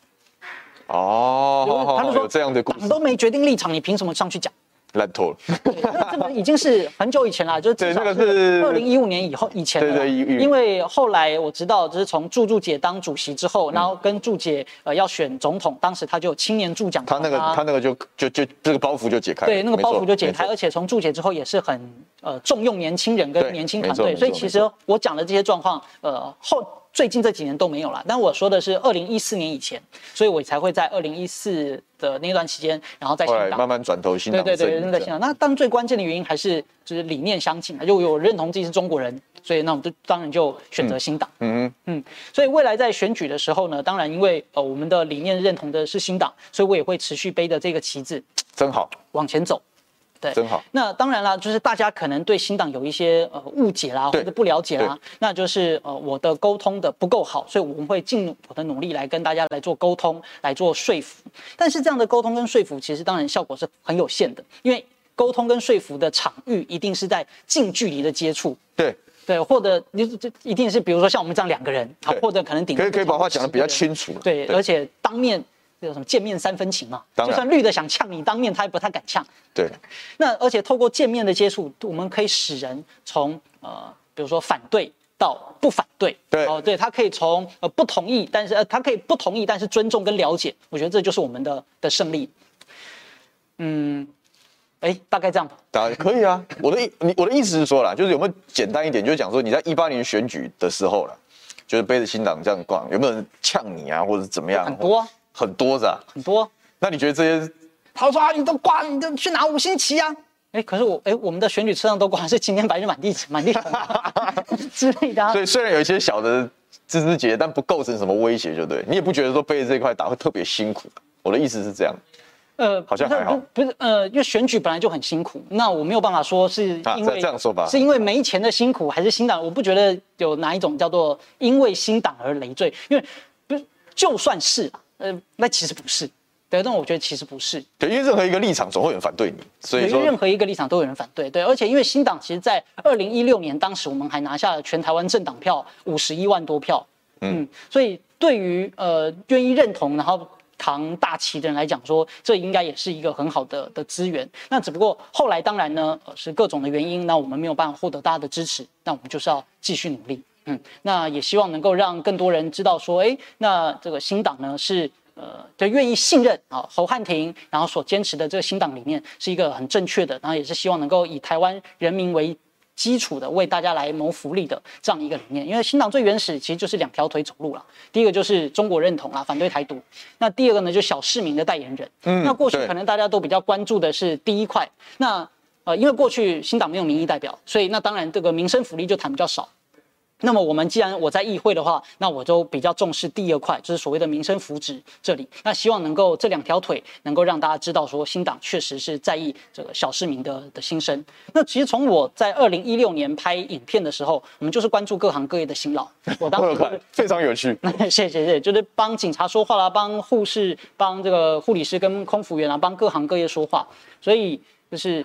哦，他们说这样的，党都没决定立场，你凭什么上去讲？烂透了。这个已经是很久以前了，[laughs] 就是对那个是二零一五年以后以前了。对对，因为后来我知道，就是从祝祝姐当主席之后，然后跟祝姐呃要选总统，当时他就有青年助讲团，他那个他那个就就就这个包袱就解开，对，那个包袱就解开，而且从祝姐之后也是很呃重用年轻人跟年轻团队，所以其实我讲的这些状况，呃后。最近这几年都没有了，但我说的是二零一四年以前，所以我才会在二零一四的那段期间，然后再慢慢转投新党。对对对，那在新党。那当然最关键的原因还是就是理念相近，就有认同自己是中国人，所以那我们就当然就选择新党。嗯嗯嗯。所以未来在选举的时候呢，当然因为呃我们的理念认同的是新党，所以我也会持续背着这个旗帜，真好，往前走。对，真好。那当然啦，就是大家可能对新党有一些呃误解啦，或者不了解啦，那就是呃我的沟通的不够好，所以我们会尽我的努力来跟大家来做沟通，来做说服。但是这样的沟通跟说服，其实当然效果是很有限的，因为沟通跟说服的场域一定是在近距离的接触。对对，或者你这一定是比如说像我们这样两个人，好，或者可能顶可以可以把话讲得比较清楚。对，而且当面。有什么见面三分情嘛？就算绿的想呛你，当面他也不太敢呛。对。那而且透过见面的接触，我们可以使人从呃，比如说反对到不反对。对。哦，对他可以从呃不同意，但是呃他可以不同意，但是尊重跟了解。我觉得这就是我们的的胜利。嗯，哎，大概这样吧。大概可以啊。我的意你我的意思是说啦，就是有没有简单一点，就是讲说你在一八年选举的时候了，就是背着新党这样逛，有没有人呛你啊，或者怎么样？很多。很多的，很多。那你觉得这些？他说啊，你都挂，你都去拿五星旗啊？哎，可是我哎，我们的选举车上都挂是青天白日满地 [laughs] 满地红之类的。所以虽然有一些小的枝枝节，但不构成什么威胁，就对。你也不觉得说背着这块打会特别辛苦？我的意思是这样。呃，好像还好。不是呃，因为选举本来就很辛苦，那我没有办法说是因为这样说吧，是因为没钱的辛苦，还是新党？我不觉得有哪一种叫做因为新党而累赘，因为不是就算是。呃，那其实不是，对，但我觉得其实不是，对，因为任何一个立场总会有人反对你，所以说任何一个立场都有人反对，对，而且因为新党其实，在二零一六年当时我们还拿下了全台湾政党票五十一万多票，嗯，嗯，所以对于呃愿意认同然后扛大旗的人来讲说，这应该也是一个很好的的资源。那只不过后来当然呢，呃，是各种的原因，那我们没有办法获得大家的支持，那我们就是要继续努力。嗯，那也希望能够让更多人知道说，哎，那这个新党呢是呃，就愿意信任啊侯汉廷，然后所坚持的这个新党理念是一个很正确的，然后也是希望能够以台湾人民为基础的，为大家来谋福利的这样一个理念。因为新党最原始其实就是两条腿走路了，第一个就是中国认同啦，反对台独；那第二个呢，就是小市民的代言人。嗯，那过去可能大家都比较关注的是第一块，那呃，因为过去新党没有民意代表，所以那当然这个民生福利就谈比较少。那么我们既然我在议会的话，那我就比较重视第二块，就是所谓的民生福祉这里。那希望能够这两条腿能够让大家知道，说新党确实是在意这个小市民的的心声。那其实从我在二零一六年拍影片的时候，我们就是关注各行各业的辛劳。我当时、就是、[laughs] 非常有趣，谢谢谢谢，就是帮警察说话啦，帮护士、帮这个护理师跟空服员啊，帮各行各业说话。所以就是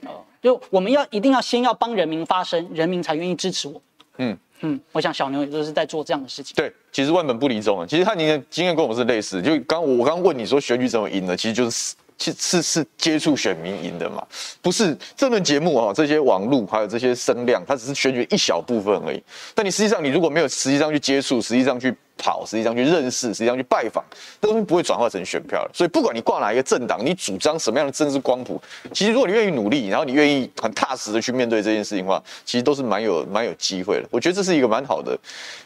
呃，就我们要一定要先要帮人民发声，人民才愿意支持我。嗯。嗯，我想小牛也都是在做这样的事情。对，其实万本不离宗啊。其实他您的经验跟我们是类似，就刚我刚问你说选举怎么赢的，其实就是是是是接触选民赢的嘛，不是这轮节目啊，这些网路还有这些声量，它只是选举一小部分而已。但你实际上你如果没有实际上去接触，实际上去。跑，实际上去认识，实际上去拜访，这东西不会转化成选票了。所以不管你挂哪一个政党，你主张什么样的政治光谱，其实如果你愿意努力，然后你愿意很踏实的去面对这件事情的话，其实都是蛮有蛮有机会的。我觉得这是一个蛮好的，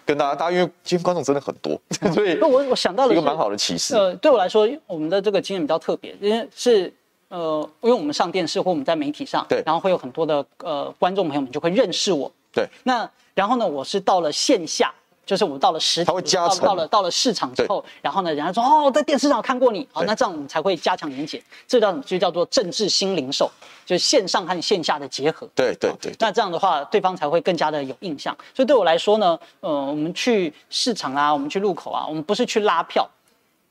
跟大家，大家因为今天观众真的很多，[laughs] 所以我我想到了一个蛮好的启示。呃，对我来说，我们的这个经验比较特别，因为是呃，因为我们上电视或我们在媒体上，对，然后会有很多的呃观众朋友们就会认识我，对。那然后呢，我是到了线下。就是我们到了实体，他会加到，到了到了市场之后，然后呢，人家说哦，在电视上看过你，好，那这样我们才会加强连接，这叫就叫做政治新零售，就是线上和线下的结合。对对对，对。那这样的话，对方才会更加的有印象。所以对我来说呢，呃，我们去市场啊，我们去路口啊，我们不是去拉票，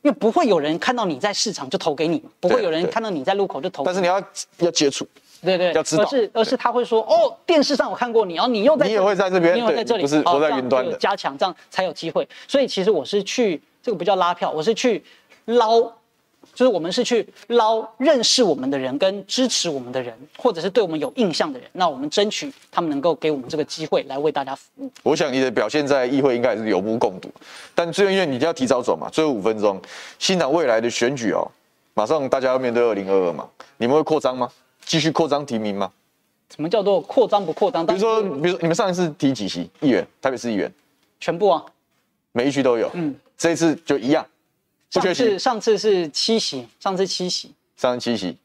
因为不会有人看到你在市场就投给你，不会有人看到你在路口就投给你。但是你要要接触。对对，要知道，而是而是他会说哦，电视上我看过你，然后你又在，你也会在这边，你也在这里，不是我在云端的，加强这样才有机会。所以其实我是去这个不叫拉票，我是去捞就是我们是去捞认识我们的人跟支持我们的人，或者是对我们有印象的人，那我们争取他们能够给我们这个机会来为大家服务。我想你的表现在议会应该也是有目共睹，但最后因为你就要提早走嘛，最后五分钟，新党未来的选举哦，马上大家要面对二零二二嘛，你们会扩张吗？继续扩张提名吗？什么叫做扩张不扩张？比如说，比如说你们上一次提几席议员，台北市议员，全部啊，每一区都有。嗯，这一次就一样。上次上次是七席，上次七席，上次七席，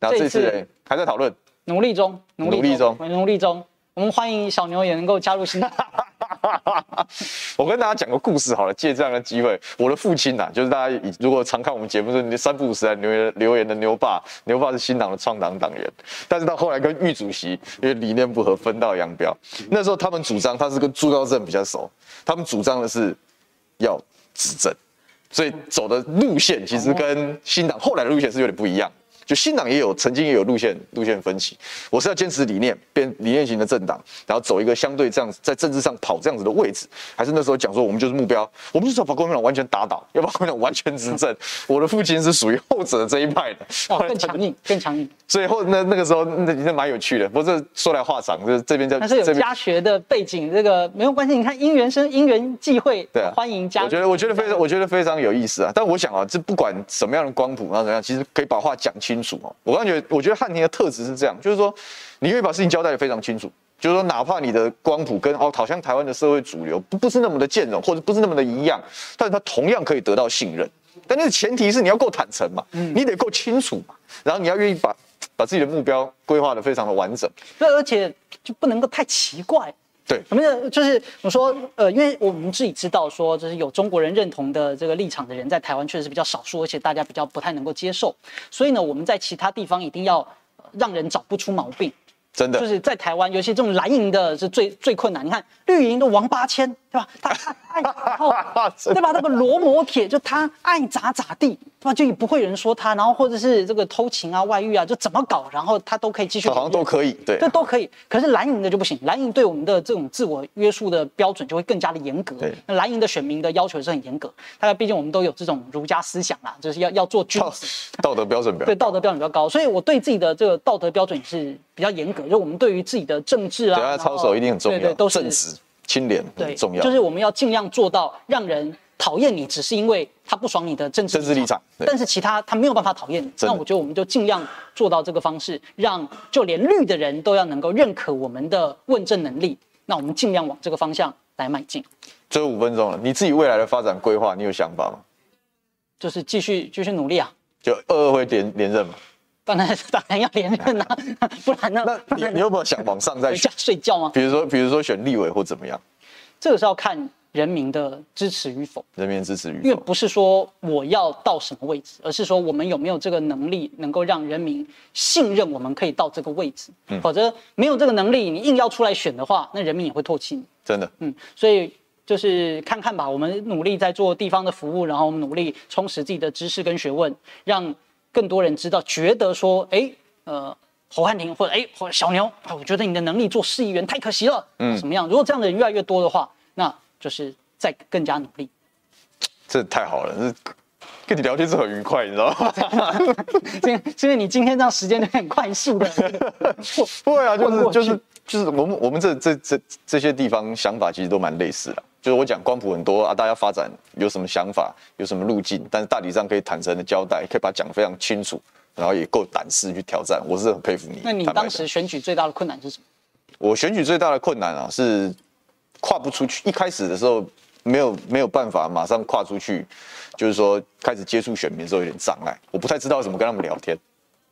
然后这次，这次还在讨论，努力中，努力中，努力中。我们欢迎小牛也能够加入新党。[laughs] [laughs] 我跟大家讲个故事好了，借这样的机会，我的父亲呐、啊，就是大家如果常看我们节目，是三不五时来留言留言的牛爸，牛爸是新党的创党党员，但是到后来跟玉主席因为理念不合分道扬镳。那时候他们主张，他是跟朱高正比较熟，他们主张的是要执政。所以走的路线其实跟新党后来的路线是有点不一样。就新党也有曾经也有路线路线分歧，我是要坚持理念，变理念型的政党，然后走一个相对这样子在政治上跑这样子的位置，还是那时候讲说我们就是目标，我们就是要把国民党完全打倒，要把国民党完全执政。我的父亲是属于后者这一派的，哦，更强硬，更强硬。[laughs] 所以后那那个时候那那蛮有趣的，不过这说来话长，就是这边在但是有家学的背景，这个没有关系。你看因缘生因缘际会，对啊，欢迎加入。我觉得我觉得非常我觉得非常有意思啊。但我想啊，这不管什么样的光谱，然后怎么样，其实可以把话讲清。清楚哦，我感觉得，我觉得汉庭的特质是这样，就是说，你愿意把事情交代的非常清楚，就是说，哪怕你的光谱跟哦，好像台湾的社会主流不不是那么的兼容，或者不是那么的一样，但是他同样可以得到信任。但那个前提是你要够坦诚嘛，你得够清楚嘛，然后你要愿意把把自己的目标规划的非常的完整，对，而且就不能够太奇怪。对，什么的，就是我说，呃，因为我们自己知道说，就是有中国人认同的这个立场的人，在台湾确实是比较少数，而且大家比较不太能够接受，所以呢，我们在其他地方一定要让人找不出毛病。真的，就是在台湾，尤其这种蓝营的是最最困难。你看绿营的王八千，对吧？他爱，然后 [laughs] 对吧？那个罗摩铁，就他爱咋咋地，对吧？就也不会有人说他，然后或者是这个偷情啊、外遇啊，就怎么搞，然后他都可以继续。好像都可以，对，这都可以。可是蓝营的就不行，蓝营对我们的这种自我约束的标准就会更加的严格。对，那蓝营的选民的要求是很严格，大概毕竟我们都有这种儒家思想啦，就是要要做君子，道德标准比较对，道德标准比较高，所以我对自己的这个道德标准是比较严格。就我们对于自己的政治啊，对啊，操守一定很重要，对对，都是正直、清廉，很重要。就是我们要尽量做到让人讨厌你，只是因为他不爽你的政治政治立场，但是其他他没有办法讨厌你。那我觉得我们就尽量做到这个方式，让就连绿的人都要能够认可我们的问政能力。那我们尽量往这个方向来迈进。最后五分钟了，你自己未来的发展规划，你有想法吗？就是继续继续努力啊，就二二会连连任吗？当然，当然要连任啊，[laughs] 不然呢？那你你有没有想往上再选？睡觉吗？比如说，比如说选立委或怎么样？这个是要看人民的支持与否。人民支持与否，因为不是说我要到什么位置，而是说我们有没有这个能力，能够让人民信任我们可以到这个位置。嗯，否则没有这个能力，你硬要出来选的话，那人民也会唾弃你。真的。嗯，所以就是看看吧。我们努力在做地方的服务，然后我们努力充实自己的知识跟学问，让。更多人知道，觉得说，哎，呃，侯汉廷或者哎或者，小牛，啊我觉得你的能力做市议员太可惜了，嗯，怎么样？如果这样的人越来越多的话，那就是再更加努力。这太好了，这跟你聊天是很愉快，你知道吗？[laughs] 因为你今天这样时间都很快速的，[laughs] 不会啊，就是就是就是我们我们这这这这些地方想法其实都蛮类似的。就是我讲光谱很多啊，大家发展有什么想法，有什么路径，但是大体上可以坦诚的交代，可以把它讲得非常清楚，然后也够胆识去挑战，我是很佩服你。那你当时选举最大的困难是什么？我选举最大的困难啊，是跨不出去。一开始的时候没有没有办法马上跨出去，就是说开始接触选民的时候有点障碍，我不太知道怎么跟他们聊天，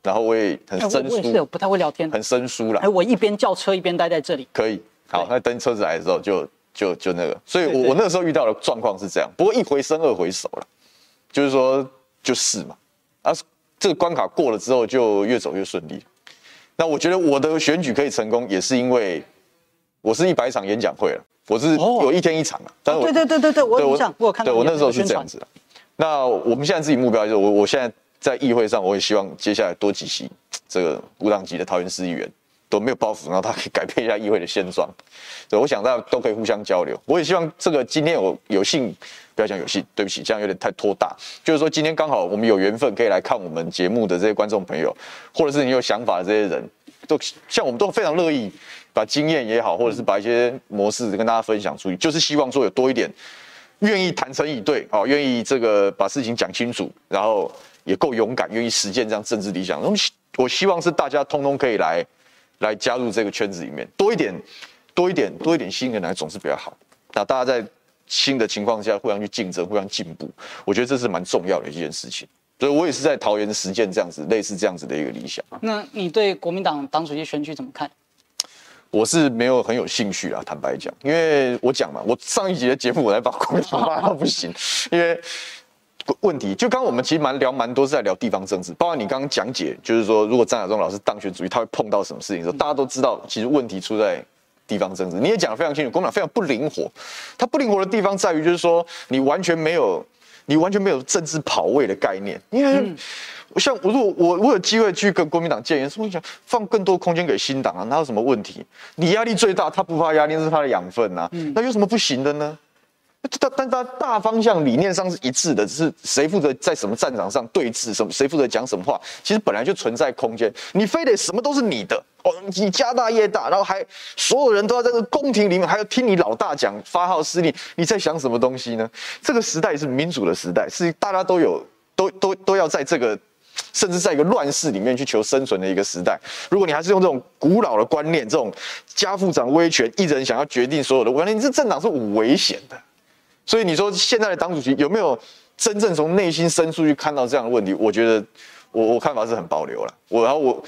然后我也很生疏，欸、我也是不太会聊天，很生疏了。哎，我一边叫车一边待在这里，可以。好，那等车子来的时候就。就就那个，所以我我那个时候遇到的状况是这样，不过一回生二回熟了，就是说就是嘛，啊，这个关卡过了之后就越走越顺利。那我觉得我的选举可以成功，也是因为我是一百场演讲会了，我是有一天一场了。但是我对对对对对，我有印象，我有看到。对我那时候是这样子的。那我们现在自己目标就是，我我现在在议会上，我也希望接下来多几席这个无党籍的桃园市议员。都没有包袱，然后他可以改变一下议会的现状。所以，我想大家都可以互相交流。我也希望这个今天有有幸，不要讲有幸，对不起，这样有点太拖大。就是说今天刚好我们有缘分可以来看我们节目的这些观众朋友，或者是你有想法的这些人，都像我们都非常乐意把经验也好，或者是把一些模式跟大家分享出去，就是希望说有多一点愿意坦诚以对啊，愿意这个把事情讲清楚，然后也够勇敢，愿意实践这样政治理想。我希望是大家通通可以来来加入这个圈子里面，多一点。多一点，多一点新人来总是比较好。那大家在新的情况下互相去竞争，互相进步，我觉得这是蛮重要的一件事情。所以我也是在桃园实践这样子，类似这样子的一个理想。那你对国民党党主席选举怎么看？我是没有很有兴趣啊，坦白讲，因为我讲嘛，我上一集的节目我来把国民党骂到不行，因为问题就刚刚我们其实蛮聊蛮多是在聊地方政治，包括你刚刚讲解，就是说如果张亚中老师当选主席，他会碰到什么事情的时候，大家都知道，其实问题出在。地方政治你也讲得非常清楚，国民党非常不灵活。它不灵活的地方在于，就是说你完全没有，你完全没有政治跑位的概念。因为像我如果我我有机会去跟国民党建言，说我想放更多空间给新党啊，哪有什么问题？你压力最大，他不怕压力是他的养分啊，那有什么不行的呢？但但他大方向理念上是一致的，只是谁负责在什么战场上对峙，什么谁负责讲什么话，其实本来就存在空间。你非得什么都是你的哦，你家大业大，然后还所有人都要在这个宫廷里面，还要听你老大讲发号施令，你在想什么东西呢？这个时代是民主的时代，是大家都有都都都要在这个甚至在一个乱世里面去求生存的一个时代。如果你还是用这种古老的观念，这种家父长威权，一人想要决定所有的观念，你这政党是危险的。所以你说现在的党主席有没有真正从内心深处去看到这样的问题？我觉得我我看法是很保留了。我然后我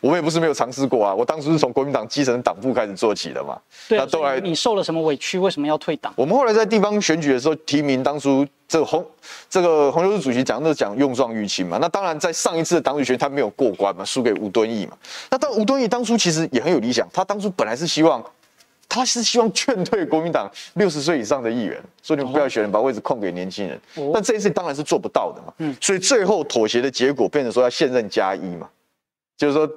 我们也不是没有尝试过啊。我当初是从国民党基层党部开始做起的嘛。对，那后来你受了什么委屈？为什么要退党？我们后来在地方选举的时候提名，当初这个洪这个洪秀柱主席讲的讲用壮育青嘛。那当然在上一次的党主席他没有过关嘛，输给吴敦义嘛。那但吴敦义当初其实也很有理想，他当初本来是希望。他是希望劝退国民党六十岁以上的议员，说你们不要选，把位置空给年轻人。但这一次当然是做不到的嘛。嗯，所以最后妥协的结果变成说要现任加一嘛，就是说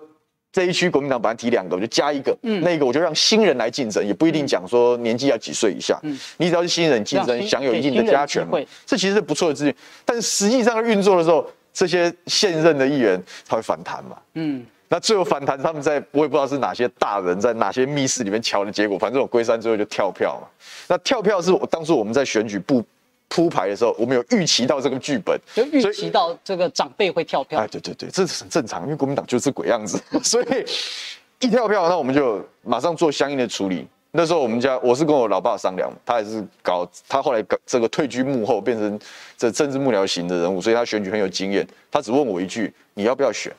这一区国民党本来提两个，我就加一个，嗯，那个我就让新人来竞争，也不一定讲说年纪要几岁以下，嗯，你只要是新人竞争，享有一定的加权嘛，这其实是不错的资源。但是实际上运作的时候，这些现任的议员他会反弹嘛，嗯。那最后反弹，他们在我也不知道是哪些大人在哪些密室里面瞧的结果，反正我龟山最后就跳票嘛。那跳票是我当初我们在选举部铺排的时候，我们有预期到这个剧本，就预期到这个长辈会跳票。哎，对对对，这是很正常，因为国民党就是鬼样子，[laughs] 所以一跳票，那我们就马上做相应的处理。那时候我们家我是跟我老爸商量，他也是搞，他后来搞这个退居幕后，变成这政治幕僚型的人物，所以他选举很有经验。他只问我一句：你要不要选？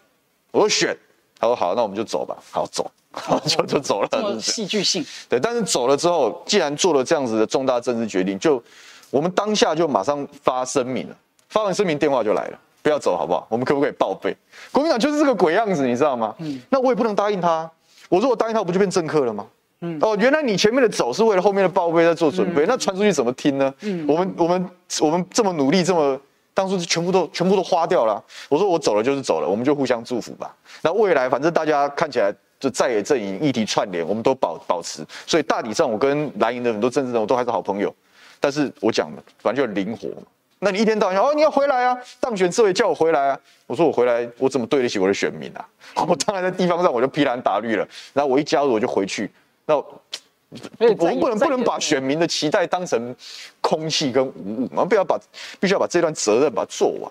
我说选。他说好，那我们就走吧。好走，[laughs] 就就走了。这么戏剧性。对，但是走了之后，既然做了这样子的重大政治决定，就我们当下就马上发声明了。发完声明，电话就来了，不要走，好不好？我们可不可以报备？国民党就是这个鬼样子，你知道吗？嗯。那我也不能答应他。我说我答应他，我不就变政客了吗？嗯。哦，原来你前面的走是为了后面的报备在做准备，嗯、那传出去怎么听呢？嗯。我们我们我们这么努力，这么。当初是全部都全部都花掉了。我说我走了就是走了，我们就互相祝福吧。那未来反正大家看起来就在野阵营议题串联，我们都保保持。所以大体上我跟蓝营的很多政治人物都还是好朋友。但是我讲的反正就灵活。那你一天到晚哦你要回来啊，当选之后叫我回来啊。我说我回来我怎么对得起我的选民啊？[laughs] 我当然在地方上我就披蓝打绿了。然后我一加入我就回去。那。我们不能不能把选民的期待当成空气跟无物，我们不要把必须要把这段责任把它做完。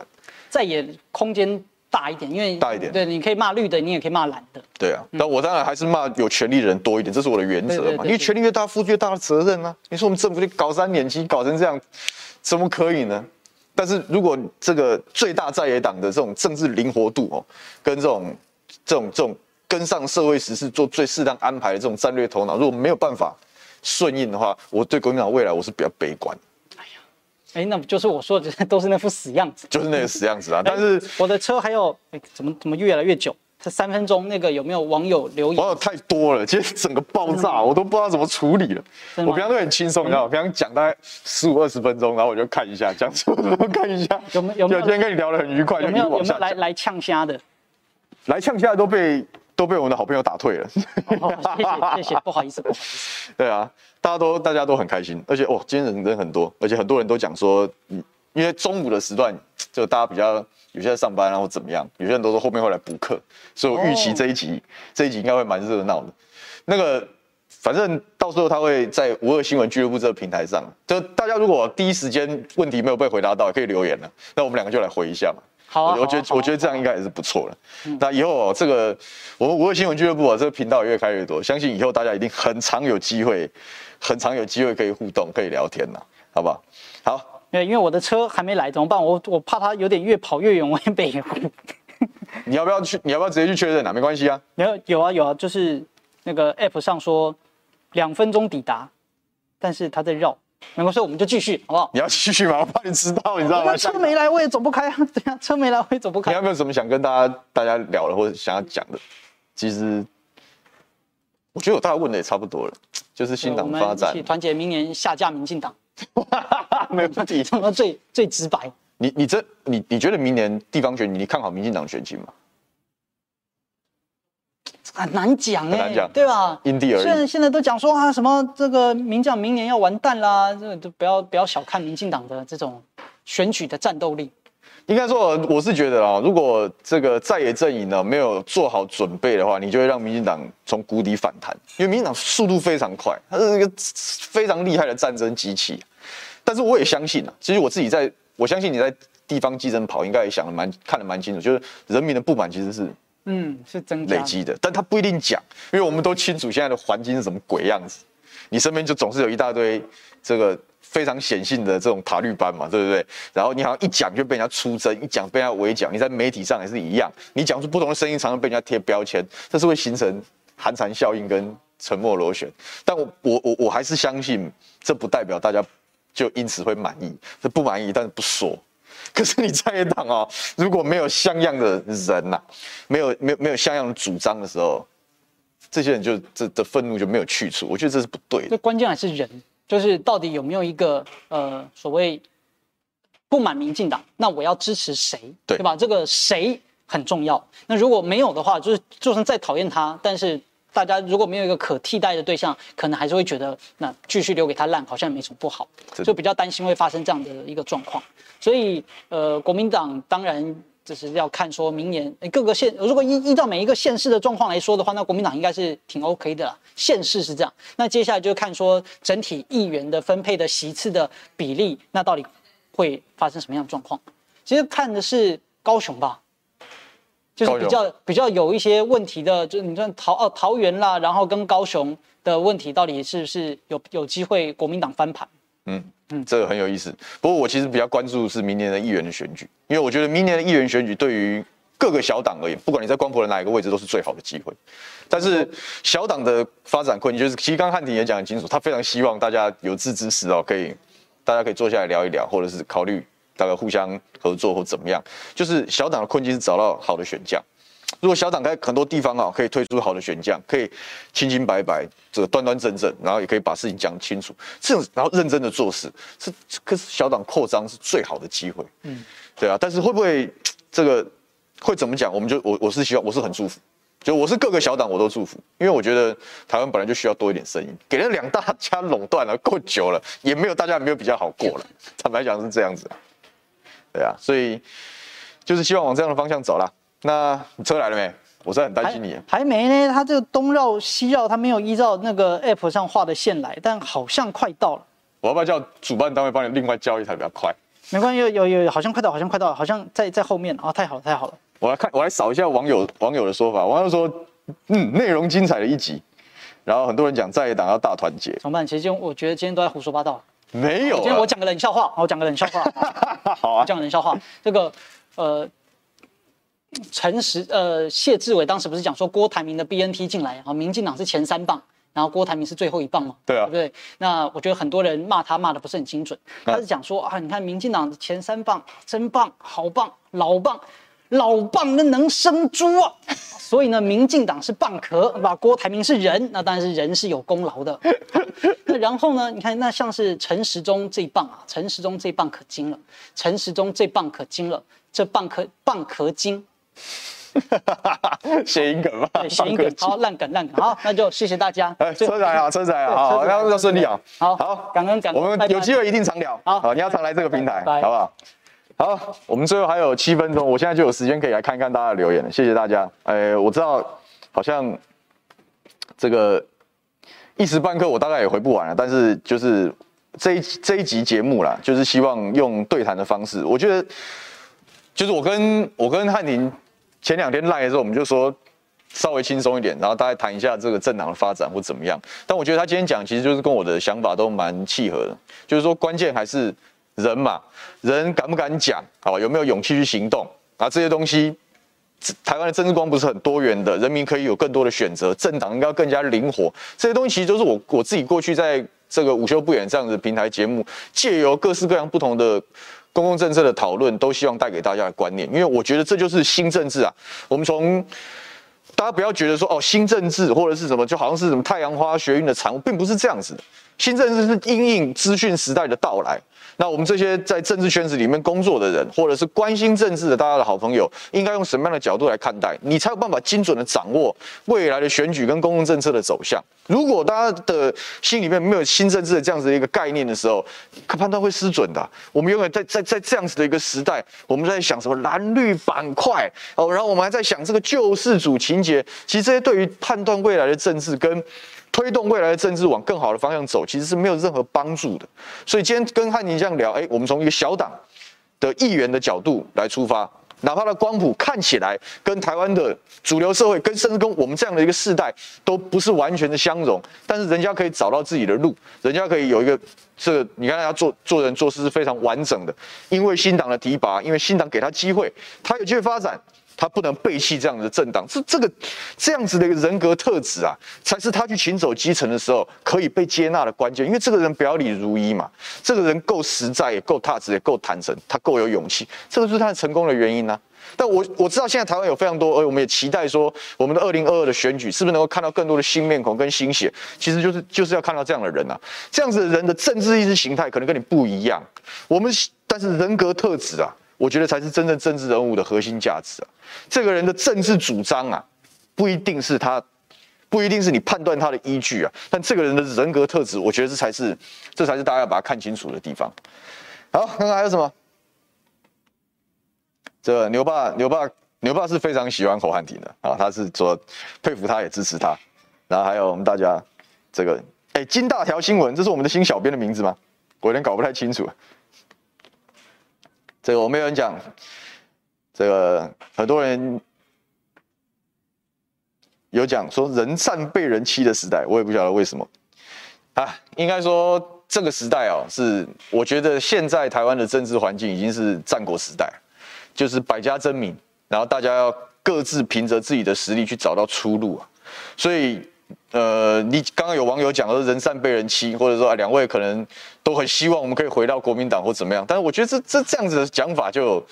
在野空间大一点，因为大一点，对，你可以骂绿的，你也可以骂蓝的。对啊，但我当然还是骂有权力的人多一点，这是我的原则嘛。因为权力越大，负越大的责任啊。你说我们政府就搞三年期搞成这样，怎么可以呢？但是如果这个最大在野党的这种政治灵活度哦，跟这种这种这种。跟上社会时事做最适当安排的这种战略头脑，如果没有办法顺应的话，我对国民党未来我是比较悲观。哎呀，哎，那不就是我说的，都是那副死样子，就是那个死样子啊！但是我的车还有，哎，怎么怎么越来越久？这三分钟那个有没有网友留言？网友太多了，今天整个爆炸，我都不知道怎么处理了。我平常都很轻松，你知道吗？平常讲大概十五二十分钟，然后我就看一下，讲什么看一下，有没有？有今天跟你聊得很愉快，有没有？有没有来来呛虾的？来呛虾都被。都被我们的好朋友打退了。哦，谢谢谢谢，不好意思不好意思。对啊，大家都大家都很开心，而且哦，今天人人很多，而且很多人都讲说，嗯，因为中午的时段就大家比较有些在上班然后怎么样，有些人都说后面会来补课，所以我预期这一集、哦、这一集应该会蛮热闹的。那个。反正到时候他会在五二新闻俱乐部这个平台上，就大家如果第一时间问题没有被回答到，可以留言了，那我们两个就来回一下嘛。好啊，我觉我觉得这样应该也是不错了。那以后这个我们五位新闻俱乐部啊，这个频道也越开越多，相信以后大家一定很常有机会，很常有机会可以互动，可以聊天呐，好不好？好，因为因为我的车还没来，怎么办？我我怕它有点越跑越远，我也被。[laughs] 你要不要去？你要不要直接去确认啊？没关系啊。没有，有啊有啊，就是那个 app 上说。两分钟抵达，但是它在绕，没关系，我们就继续，好不好？你要继续吗？我怕你迟到，你知道吗？车没来，我也走不开啊！对啊，车没来，我也走不开。你有没有什么想跟大家大家聊的，或者想要讲的？其实，我觉得我大概问的也差不多了，就是新党发展，团结明年下架民进党，[laughs] 没问题，讲到最最直白。你你这你你觉得明年地方选举，你看好民进党选情吗？很难讲哎、欸，对吧？因地而异。现在现在都讲说啊，什么这个民进党明年要完蛋啦，这个就不要不要小看民进党的这种选举的战斗力。应该说，我是觉得啊，如果这个在野阵营呢没有做好准备的话，你就会让民进党从谷底反弹。因为民进党速度非常快，它是一个非常厉害的战争机器。但是我也相信啊，其实我自己在，我相信你在地方基层跑，应该也想的蛮看得蛮清楚，就是人民的不满其实是。嗯，是增累积的，但他不一定讲，因为我们都清楚现在的环境是什么鬼样子。你身边就总是有一大堆这个非常显性的这种塔绿班嘛，对不对？然后你好像一讲就被人家出征，一讲被人家围剿。你在媒体上也是一样，你讲出不同的声音，常常被人家贴标签，这是会形成寒蝉效应跟沉默螺旋。但我我我我还是相信，这不代表大家就因此会满意，这不满意，但是不说。[laughs] 可是你在野党哦，如果没有像样的人呐、啊，没有没有没有像样的主张的时候，这些人就这的愤怒就没有去处。我觉得这是不对的。这关键还是人，就是到底有没有一个呃所谓不满民进党，那我要支持谁，对，对吧？这个谁很重要。那如果没有的话，就是就算再讨厌他，但是。大家如果没有一个可替代的对象，可能还是会觉得那继续留给他烂好像也没什么不好，就比较担心会发生这样的一个状况。所以，呃，国民党当然就是要看说明年各个县，如果依依照每一个县市的状况来说的话，那国民党应该是挺 OK 的啦。县市是这样，那接下来就看说整体议员的分配的席次的比例，那到底会发生什么样的状况？其实看的是高雄吧。就是比较比较有一些问题的，就是你说桃哦桃园啦，然后跟高雄的问题到底是不是有有机会国民党翻盘？嗯嗯，这个很有意思。不过我其实比较关注的是明年的议员的选举，因为我觉得明年的议员选举对于各个小党而言，不管你在光谱的哪一个位置，都是最好的机会。但是小党的发展困境，就是其实刚刚汉庭也讲很清楚，他非常希望大家有志之士哦，可以大家可以坐下来聊一聊，或者是考虑。大概互相合作或怎么样，就是小党的困境是找到好的选将。如果小党在很多地方啊，可以推出好的选项，可以清清白白、这个端端正正，然后也可以把事情讲清楚，这种然后认真的做事，是可是小党扩张是最好的机会。嗯，对啊。但是会不会这个会怎么讲？我们就我我是希望我是很祝福，就我是各个小党我都祝福，因为我觉得台湾本来就需要多一点声音，给了两大家垄断了够久了，也没有大家没有比较好过了。坦白讲是这样子。对啊，所以就是希望往这样的方向走啦。那你车来了没？我是很担心你还。还没呢，他这个东绕西绕，他没有依照那个 app 上画的线来，但好像快到了。我要不要叫主办单位帮你另外交一台比较快？没关系，有有有，好像快到，好像快到了，好像在在后面啊、哦，太好了，太好了。我来看，我来扫一下网友网友的说法。网友说，嗯，内容精彩的一集，然后很多人讲在野党要大团结。怎么办？其实我觉得今天都在胡说八道。没有、啊，今天我讲个冷笑话，我讲个冷笑话。[laughs] 好啊，讲冷笑话。这个呃，陈时呃谢志伟当时不是讲说郭台铭的 BNT 进来啊，民进党是前三棒，然后郭台铭是最后一棒嘛？对啊，对不对？那我觉得很多人骂他骂的不是很精准，他是讲说啊，你看民进党的前三棒真棒，好棒，老棒。老棒那能生猪啊，[laughs] 所以呢，民进党是蚌壳，把郭台铭是人，那当然是人是有功劳的。[laughs] 那然后呢，你看那像是陈时中这一棒啊，陈时中这一棒可精了，陈时中这棒可精了，这蚌壳蚌壳精，[laughs] 谐音梗嘛，对，谐音梗，好，烂梗，烂梗，好，那就谢谢大家。哎，车载啊，车仔啊，好，那要顺利啊，好好，感恩感恩，我们有机会一定常聊，好，你要常来这个平台，好不好？好，我们最后还有七分钟，我现在就有时间可以来看看大家的留言了，谢谢大家。哎，我知道好像这个一时半刻我大概也回不完了，但是就是这一这一集节目啦，就是希望用对谈的方式，我觉得就是我跟我跟汉庭前两天赖的时候，我们就说稍微轻松一点，然后大概谈一下这个政党的发展或怎么样。但我觉得他今天讲，其实就是跟我的想法都蛮契合的，就是说关键还是。人嘛，人敢不敢讲？好，有没有勇气去行动？啊，这些东西，台湾的政治光不是很多元的，人民可以有更多的选择，政党应该更加灵活。这些东西其实都是我我自己过去在这个午休不远这样子平台节目，借由各式各样不同的公共政策的讨论，都希望带给大家的观念。因为我觉得这就是新政治啊。我们从大家不要觉得说哦，新政治或者是什么，就好像是什么太阳花学运的产物，并不是这样子的。新政治是因应资讯时代的到来。那我们这些在政治圈子里面工作的人，或者是关心政治的大家的好朋友，应该用什么样的角度来看待？你才有办法精准的掌握未来的选举跟公共政策的走向。如果大家的心里面没有新政治的这样子的一个概念的时候，可判断会失准的。我们永远在在在这样子的一个时代，我们在想什么蓝绿板块哦，然后我们还在想这个救世主情节。其实这些对于判断未来的政治跟推动未来的政治往更好的方向走，其实是没有任何帮助的。所以今天跟汉宁这样聊，哎，我们从一个小党的议员的角度来出发，哪怕的光谱看起来跟台湾的主流社会，跟甚至跟我们这样的一个世代都不是完全的相容，但是人家可以找到自己的路，人家可以有一个这个，你看他做做人做事是非常完整的，因为新党的提拔，因为新党给他机会，他有机会发展。他不能背弃这样的政党，是这个这样子的一个人格特质啊，才是他去行走基层的时候可以被接纳的关键。因为这个人表里如一嘛，这个人够实在，也够踏实，也够坦诚，他够有勇气，这个是他成功的原因呢、但我我知道现在台湾有非常多，而我们也期待说，我们的二零二二的选举是不是能够看到更多的新面孔跟新血？其实就是就是要看到这样的人啊，这样子的人的政治意识形态可能跟你不一样，我们但是人格特质啊。我觉得才是真正政治人物的核心价值啊！这个人的政治主张啊，不一定是他，不一定是你判断他的依据啊。但这个人的人格特质，我觉得这才是，这才是大家要把它看清楚的地方。好，看看还有什么？这牛爸，牛爸，牛爸是非常喜欢侯汉廷的啊，他是说佩服他，也支持他。然后还有我们大家这个，哎，金大条新闻，这是我们的新小编的名字吗？我有点搞不太清楚。这个我没有人讲，这个很多人有讲说人善被人欺的时代，我也不晓得为什么啊。应该说这个时代哦，是我觉得现在台湾的政治环境已经是战国时代，就是百家争鸣，然后大家要各自凭着自己的实力去找到出路啊。所以呃，你刚刚有网友讲说人善被人欺，或者说啊两位可能。都很希望我们可以回到国民党或怎么样，但是我觉得这这这样子的讲法就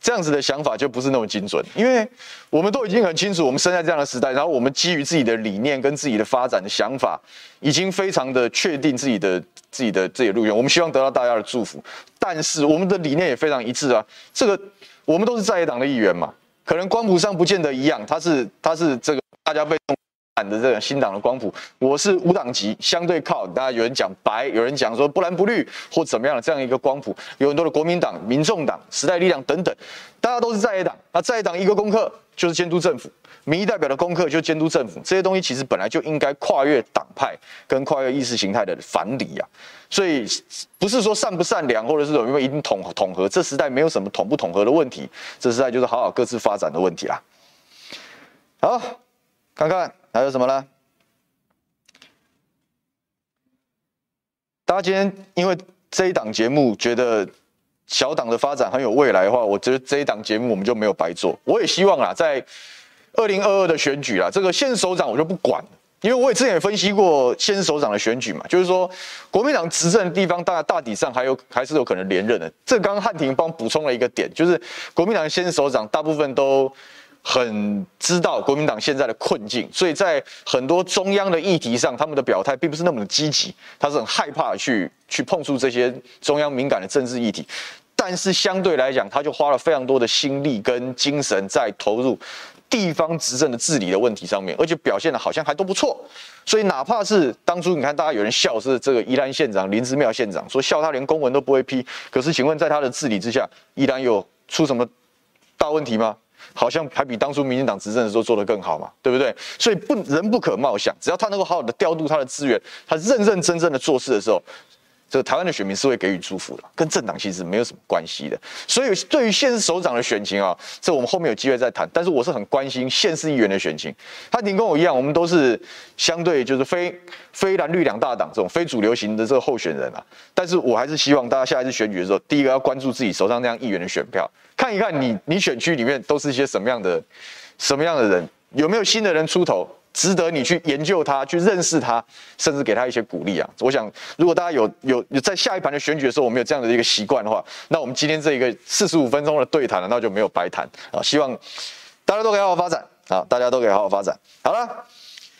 这样子的想法就不是那么精准，因为我们都已经很清楚，我们生在这样的时代，然后我们基于自己的理念跟自己的发展的想法，已经非常的确定自己的自己的自己路线，我们希望得到大家的祝福，但是我们的理念也非常一致啊，这个我们都是在野党的议员嘛，可能光谱上不见得一样，他是他是这个大家被动。的这个新党的光谱，我是无党籍，相对靠。大家有人讲白，有人讲说不蓝不绿或怎么样的这样一个光谱，有很多的国民党、民众党、时代力量等等，大家都是在野党。那在野党一个功课就是监督政府，民意代表的功课就监督政府。这些东西其实本来就应该跨越党派跟跨越意识形态的藩篱啊。所以不是说善不善良，或者是有没有一定统统合，这时代没有什么统不统合的问题，这时代就是好好各自发展的问题啦。好，看看。还有什么呢？大家今天因为这一档节目觉得小党的发展很有未来的话，我觉得这一档节目我们就没有白做。我也希望啊，在二零二二的选举啊，这个县市首长我就不管，因为我也之前也分析过县市首长的选举嘛，就是说国民党执政的地方，大大体上还有还是有可能连任的。这刚刚汉庭帮补充了一个点，就是国民党的县首长大部分都。很知道国民党现在的困境，所以在很多中央的议题上，他们的表态并不是那么的积极，他是很害怕去去碰触这些中央敏感的政治议题。但是相对来讲，他就花了非常多的心力跟精神在投入地方执政的治理的问题上面，而且表现的好像还都不错。所以哪怕是当初你看大家有人笑是这个宜兰县长林姿妙县长说笑他连公文都不会批，可是请问在他的治理之下，宜兰有出什么大问题吗？好像还比当初民进党执政的时候做得更好嘛，对不对？所以不人不可貌相，只要他能够好好的调度他的资源，他认认真真的做事的时候，这个台湾的选民是会给予祝福的，跟政党其实没有什么关系的。所以对于县市首长的选情啊，这我们后面有机会再谈。但是我是很关心县市议员的选情。他您跟我一样，我们都是相对就是非非蓝绿两大党这种非主流型的这个候选人啊。但是我还是希望大家下一次选举的时候，第一个要关注自己手上这样议员的选票。看一看你，你选区里面都是一些什么样的、什么样的人，有没有新的人出头，值得你去研究他、去认识他，甚至给他一些鼓励啊！我想，如果大家有有有在下一盘的选举的时候，我们有这样的一个习惯的话，那我们今天这一个四十五分钟的对谈，那就没有白谈啊！希望大家都可以好好发展啊！大家都可以好好发展。好了，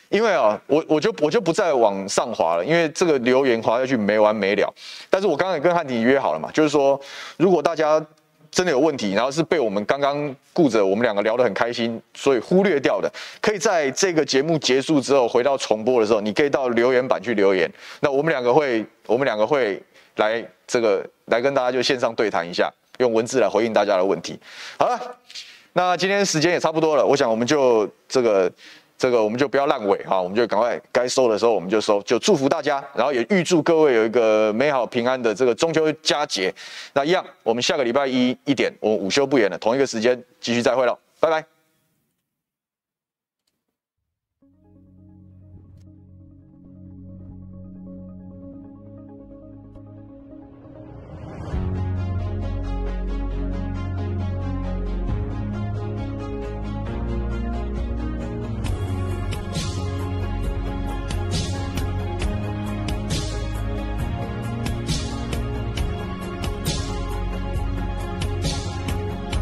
因为啊，我我就我就不再往上滑了，因为这个留言滑下去没完没了。但是我刚刚也跟汉迪约好了嘛，就是说，如果大家。真的有问题，然后是被我们刚刚顾着我们两个聊得很开心，所以忽略掉的，可以在这个节目结束之后回到重播的时候，你可以到留言板去留言。那我们两个会，我们两个会来这个来跟大家就线上对谈一下，用文字来回应大家的问题。好了，那今天时间也差不多了，我想我们就这个。这个我们就不要烂尾哈，我们就赶快该收的时候我们就收，就祝福大家，然后也预祝各位有一个美好平安的这个中秋佳节。那一样，我们下个礼拜一一点，我们午休不演了，同一个时间继续再会了，拜拜。